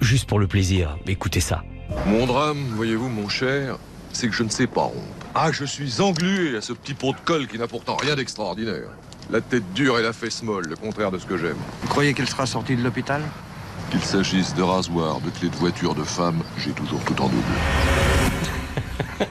juste pour le plaisir, écoutez ça. Mon drame, voyez-vous, mon cher, c'est que je ne sais pas rompre. Ah, je suis englué à ce petit pot de colle qui n'a pourtant rien d'extraordinaire. La tête dure et la fesse molle, le contraire de ce que j'aime. Vous croyez qu'elle sera sortie de l'hôpital? Qu'il s'agisse de rasoir, de clés de voiture, de femme, j'ai toujours tout en double.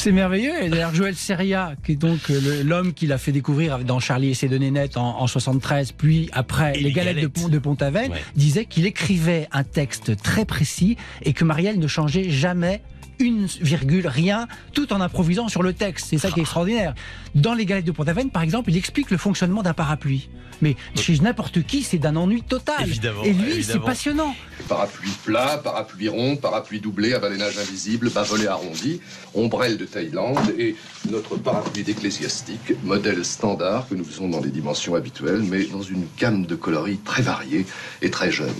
C'est merveilleux. Et d'ailleurs, Joël Seria, qui est donc euh, l'homme qui l'a fait découvrir dans Charlie et ses deux nénettes en, en 73, puis après Et Les Galettes, de. Pont, de Pont-Aven, Ouais. disait qu'il écrivait un texte très précis et que Marielle ne changeait jamais une virgule, rien, tout en improvisant sur le texte. C'est ça qui est extraordinaire. Dans Les Galettes de Pont-Aven, par exemple, il explique le fonctionnement d'un parapluie. Mais chez n'importe qui, c'est d'un ennui total. Évidemment, et lui, c'est passionnant. Parapluie plat, parapluie rond, parapluie doublé, avalanage invisible, bas-volet arrondi, ombrelle de Thaïlande et notre parapluie d'ecclésiastique, modèle standard que nous faisons dans les dimensions habituelles, mais dans une gamme de coloris très variée et très jeune.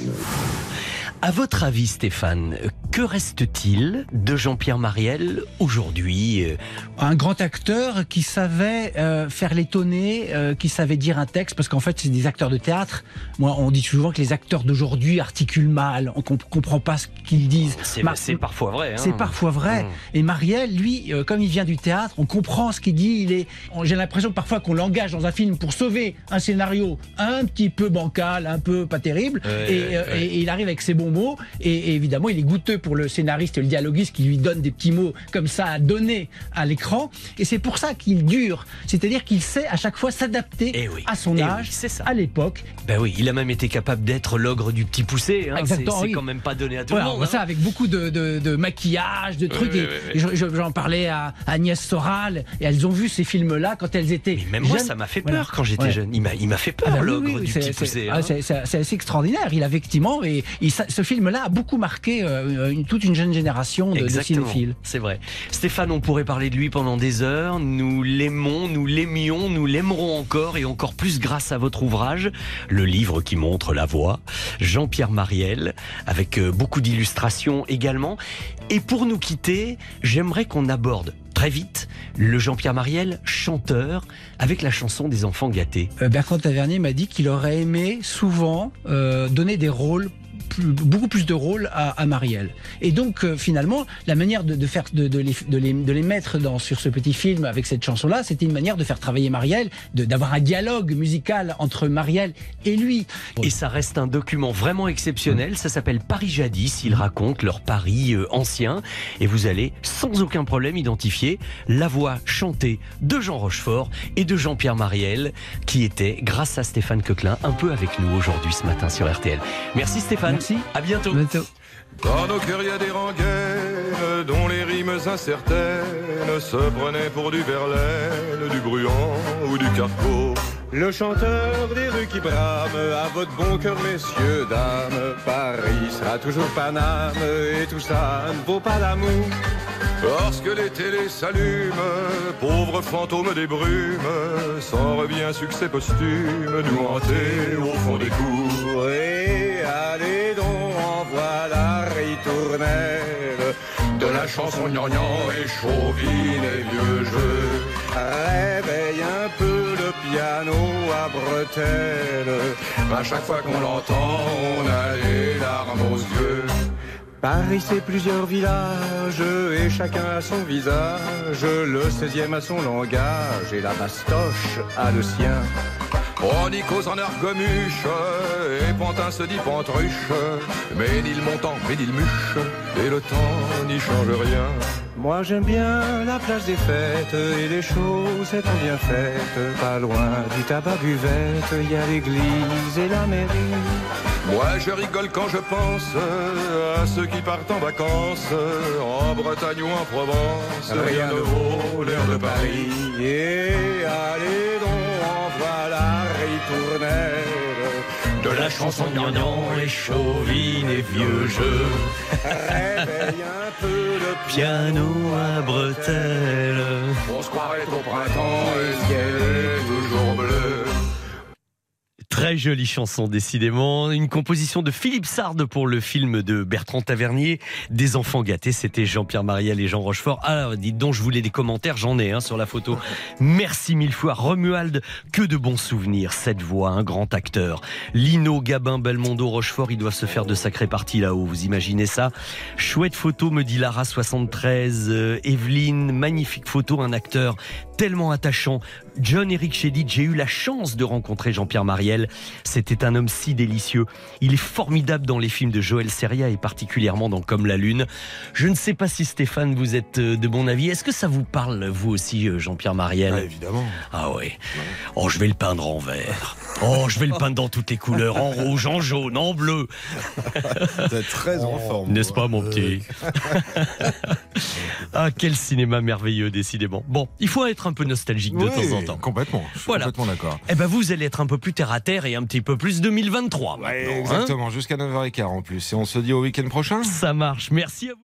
À votre avis, Stéphane, que reste-t-il de Jean-Pierre Mariel aujourd'hui euh, un grand acteur qui savait euh, faire l'étonner, euh, qui savait dire un texte, parce qu'en fait, c'est des acteurs de théâtre. Moi, on dit souvent que les acteurs d'aujourd'hui articulent mal, on comp- comprend pas ce qu'ils disent. C'est Mar- parfois vrai. hein. C'est parfois vrai. Mmh. Et Marielle, lui, euh, comme il vient du théâtre, on comprend ce qu'il dit. Il est, j'ai l'impression parfois qu'on l'engage dans un film pour sauver un scénario un petit peu bancal, un peu pas terrible, et- et il arrive avec ses bons bons mots. Et, et évidemment, il est goûteux pour le scénariste et le dialoguiste qui lui donne des petits mots comme ça à donner à l'écran. Et c'est pour ça qu'il dure. C'est-à-dire qu'il sait à chaque fois s'adapter à son Eh âge, oui, c'est ça. à l'époque. Ben oui, il a même été capable d'être l'ogre du petit poussé. hein. C'est Exactement, c'est oui. quand même pas donné à tout Voilà, le on monde. voit ça avec beaucoup de, de- de maquillage, de trucs. oui, et- oui, oui. et je- je- J'en parlais à Agnès Soral et elles ont vu ces films-là quand elles étaient. Même moi, jeunes. ça m'a fait Voilà. peur quand j'étais Ouais. jeune. Il m'a, fait Ah peur, bah oui, l'ogre oui, oui, du c'est- petit poussé. ah, hein. c'est- assez extraordinaire. Il a effectivement, et, il- ça- ce film-là a beaucoup marqué euh, une- toute une jeune génération de, cinéphiles. c'est vrai. Stéphane, on pourrait parler de lui pendant des heures. Nous l'aimons, nous l'aimions, nous l'aimerons encore et encore plus grâce à votre ouvrage, le livre qui montre la voie, Jean-Pierre Mariel, avec euh, beaucoup d'illustrations également. Et pour nous quitter, j'aimerais qu'on aborde très vite le Jean-Pierre Mariel, chanteur, avec la chanson des enfants gâtés. Euh, Bertrand Tavernier m'a dit qu'il aurait aimé souvent euh, donner des rôles beaucoup plus de rôles à, Marielle. Et donc euh, finalement, la manière de, faire de, les, de, les, de les mettre dans, sur ce petit film avec cette chanson-là, c'était une manière de faire travailler Marielle, d'avoir un dialogue musical entre Marielle et lui. Et ça reste un document vraiment exceptionnel. Ça s'appelle Paris jadis. Il raconte leur Paris euh, ancien. Et vous allez sans aucun problème identifier la voix chantée de Jean Rochefort et de Jean-Pierre Mariel, qui était, grâce à Stéphane Coquelin, un peu avec nous aujourd'hui ce matin sur RTL. Merci Stéphane. Merci. À bientôt. Dans nos cœurs, il y a des rengaines dont les rimes incertaines se prenaient pour du Verlaine, du Bruant ou du Carco. Le chanteur des rues qui brame, à votre bon cœur, messieurs, dames, Paris sera toujours Paname et tout ça ne vaut pas l'amour. Lorsque les télés s'allument, pauvres fantômes des brumes, sans revient succès posthume, nous hanter au fond des cours. Et voilà ritournelle, de la chanson gnangnan et chauvine et vieux jeu. Réveille un peu le piano à bretelles, à chaque fois qu'on l'entend, on a les larmes aux yeux. Paris, c'est plusieurs villages et chacun a son visage. Le 16e a son langage et la bastoche a le sien. On y cause en argomuche et Pantin se dit pantruche. Mais ni le montant, ni le muche et le temps n'y change rien. Moi j'aime bien la place des fêtes et les choses sont bien faites. Pas loin du tabac buvette, il y a l'église et la mairie. Moi je rigole quand je pense à ceux qui partent en vacances en Bretagne ou en Provence. Rien ne vaut l'air de Paris. Et allez donc en voilà ritournelle de la chanson gnangnan et chauvine et vieux jeu. Réveille un peu le Piano à bretelles. On se croirait au printemps et Très jolie chanson, décidément. Une composition de Philippe Sard pour le film de Bertrand Tavernier, Des enfants gâtés. C'était Jean-Pierre Mariel et Jean Rochefort. Alors, dites donc, je voulais des commentaires, j'en ai hein, sur la photo. Merci mille fois. Romuald, que de bons souvenirs. Cette voix, un grand acteur. Lino, Gabin, Belmondo, Rochefort, ils doivent se faire de sacrés parties là-haut. Vous imaginez ça? Chouette photo, me dit Lara 73. Euh, Evelyne, magnifique photo, un acteur tellement attachant. John Eric Chédid, j'ai eu la chance de rencontrer Jean-Pierre Mariel. C'était un homme si délicieux. Il est formidable dans les films de Joël Seria et particulièrement dans Comme la Lune. Je ne sais pas si Stéphane, vous êtes euh, de mon avis. Est-ce que ça vous parle, vous aussi, euh, Jean-Pierre Mariel Évidemment. Ah ouais. Oh, je vais le peindre en vert. Oh, je vais le peindre dans toutes les couleurs, en rouge, en jaune, en bleu. Vous êtes très en forme. N'est-ce pas, mon petit Ah, quel cinéma merveilleux, décidément. Bon, il faut être un peu nostalgique de Oui, temps en temps. Complètement. Je suis Voilà. complètement d'accord. Eh ben, vous allez être un peu plus terre à terre et un petit peu plus 2023 maintenant. hein Exactement, jusqu'à 9h15 en plus. Et on se dit au week-end prochain Ça marche. Merci à vous.